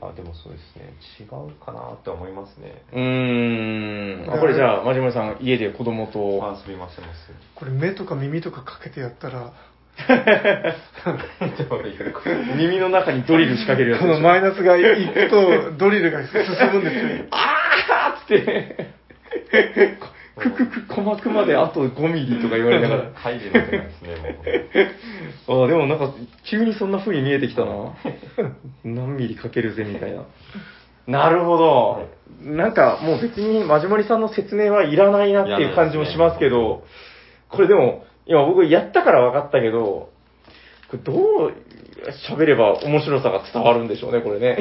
あ、でもそうですね。違うかなとは思いますね。
うーん。あ、これじゃあ、まじもりさん、家で子供と。
まあ遊びましてます。
これ目とか耳とかかけてやったら、
耳の中にドリル仕掛けるやつ
こ
でしょ。
のマイナスがいくとドリルが進むんですよ。
あーっつって、くくく、鼓膜まであと5ミリとか言われながら。
の世界ですね、もう。
ああ、でもなんか、急にそんな風に見えてきたな。何ミリかけるぜ、みたいな。なるほど。なんか、もう別に、まじもりさんの説明はいらないなっていう感じもしますけど、これでも、今僕やったから分かったけど、これどう喋れば面白さが伝わるんでしょうね、これね。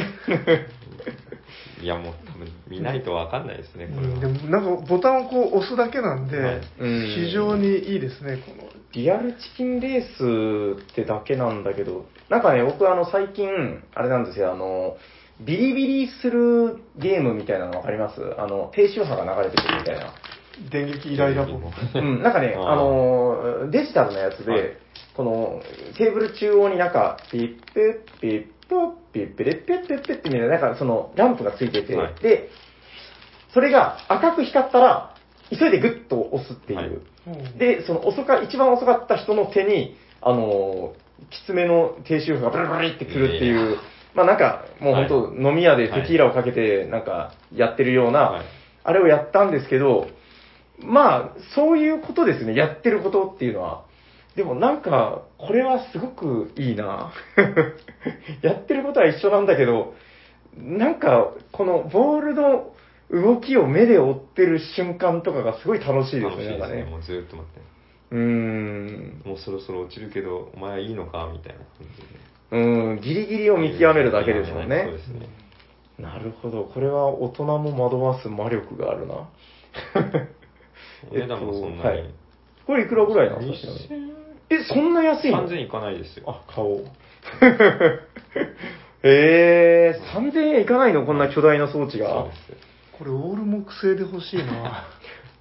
いやもう見ないとわかんないですね、これは。
うんでもなんかボタンをこう押すだけなんで、
はい
うん
非常にいいですね、この。
リアルチキンレースってだけなんだけど、なんかね、僕あの最近、あれなんですよ、あの、ビリビリするゲームみたいなのわかります？あの、低周波が流れてくるみたいな。
電撃イライラボ。
うん、なんかね、
あー
あの、デジタルなやつで、
はい
この、テーブル中央になんか、ピップッピップッピッペレッペッペッペッってみたいな、なんかそのランプがついてて、
はい
で、それが赤く光ったら、急いでグッと押すっていう。
はい
うん
で、その遅か、一番遅かった人の手に、あのー、きつめの低周波がブルブルってくるっていう、まあなんか、もう本当、飲み屋でテキーラをかけて、なんか、やってるような、
はい
あれをやったんですけど、まあ、そういうことですね、やってることっていうのは。でもなんか、これはすごくいいな。やってることは一緒なんだけど、なんか、このボールの動きを目で追ってる瞬間とかがすごい楽しいです
楽しいですね。
ね。
もうずーっと待って。
うーん。
もうそろそろ落ちるけど、お前はいいのかみたいな感じで。
うん、ギリギリを見極めるだけですもんね
そう。ですね。
なるほど。これは大人も惑わす魔力があるな。
お値段もそんなに
はい。これいくらぐらいなんですかちなみに？え、そんな安いの
？3000いかないですよ。
あ、買おう。えー、3000円いかないの？こんな巨大な装置が。
そうです。
これオール木製で欲しいな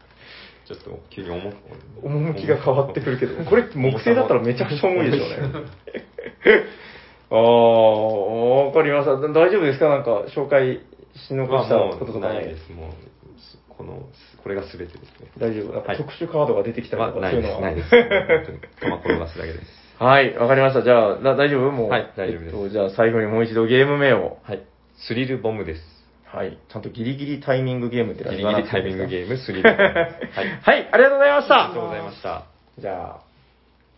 ちょっと急に重く。
趣が変わってくるけど、これ木製だったらめちゃくちゃ重いでしょうね。あー、わかりました。大丈夫ですか？なんか、紹介し残したこととかない？
うないです。もう、この、これが全てですね。
大丈夫なんか
はい
特殊カードが出てきたり
まあ、
とか、
ないです。
そういうのは
ないです。本当に。玉転がすだけです。
はい、わかりました。じゃあ、だ大丈夫？もう。
はい大丈夫です
えっとじゃあ、最後にもう一度ゲーム名を。
はい。スリルボムです。
はい。ちゃんとギリギリタイミングゲームって
ギリギリタイミングゲーム。スリルボムです。はい。
はい、ありがとうございました
ありがとうございました。
じゃあ、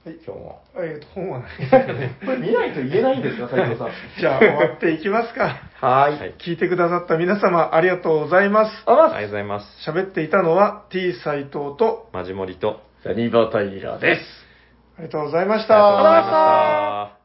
はい
今日も。
えっと本はないですけどね
これ見ないと言えないんですか、斉藤さん。
じゃあ終わっていきますか
はい。
はい
聞いてくださった皆様ありがとうございます
あ
ありがとうございます。
喋っていたのは T 斎藤と
マジモリと、
サニバタイラーです。
ありがとうございまし
ありがとうござい
た
ました。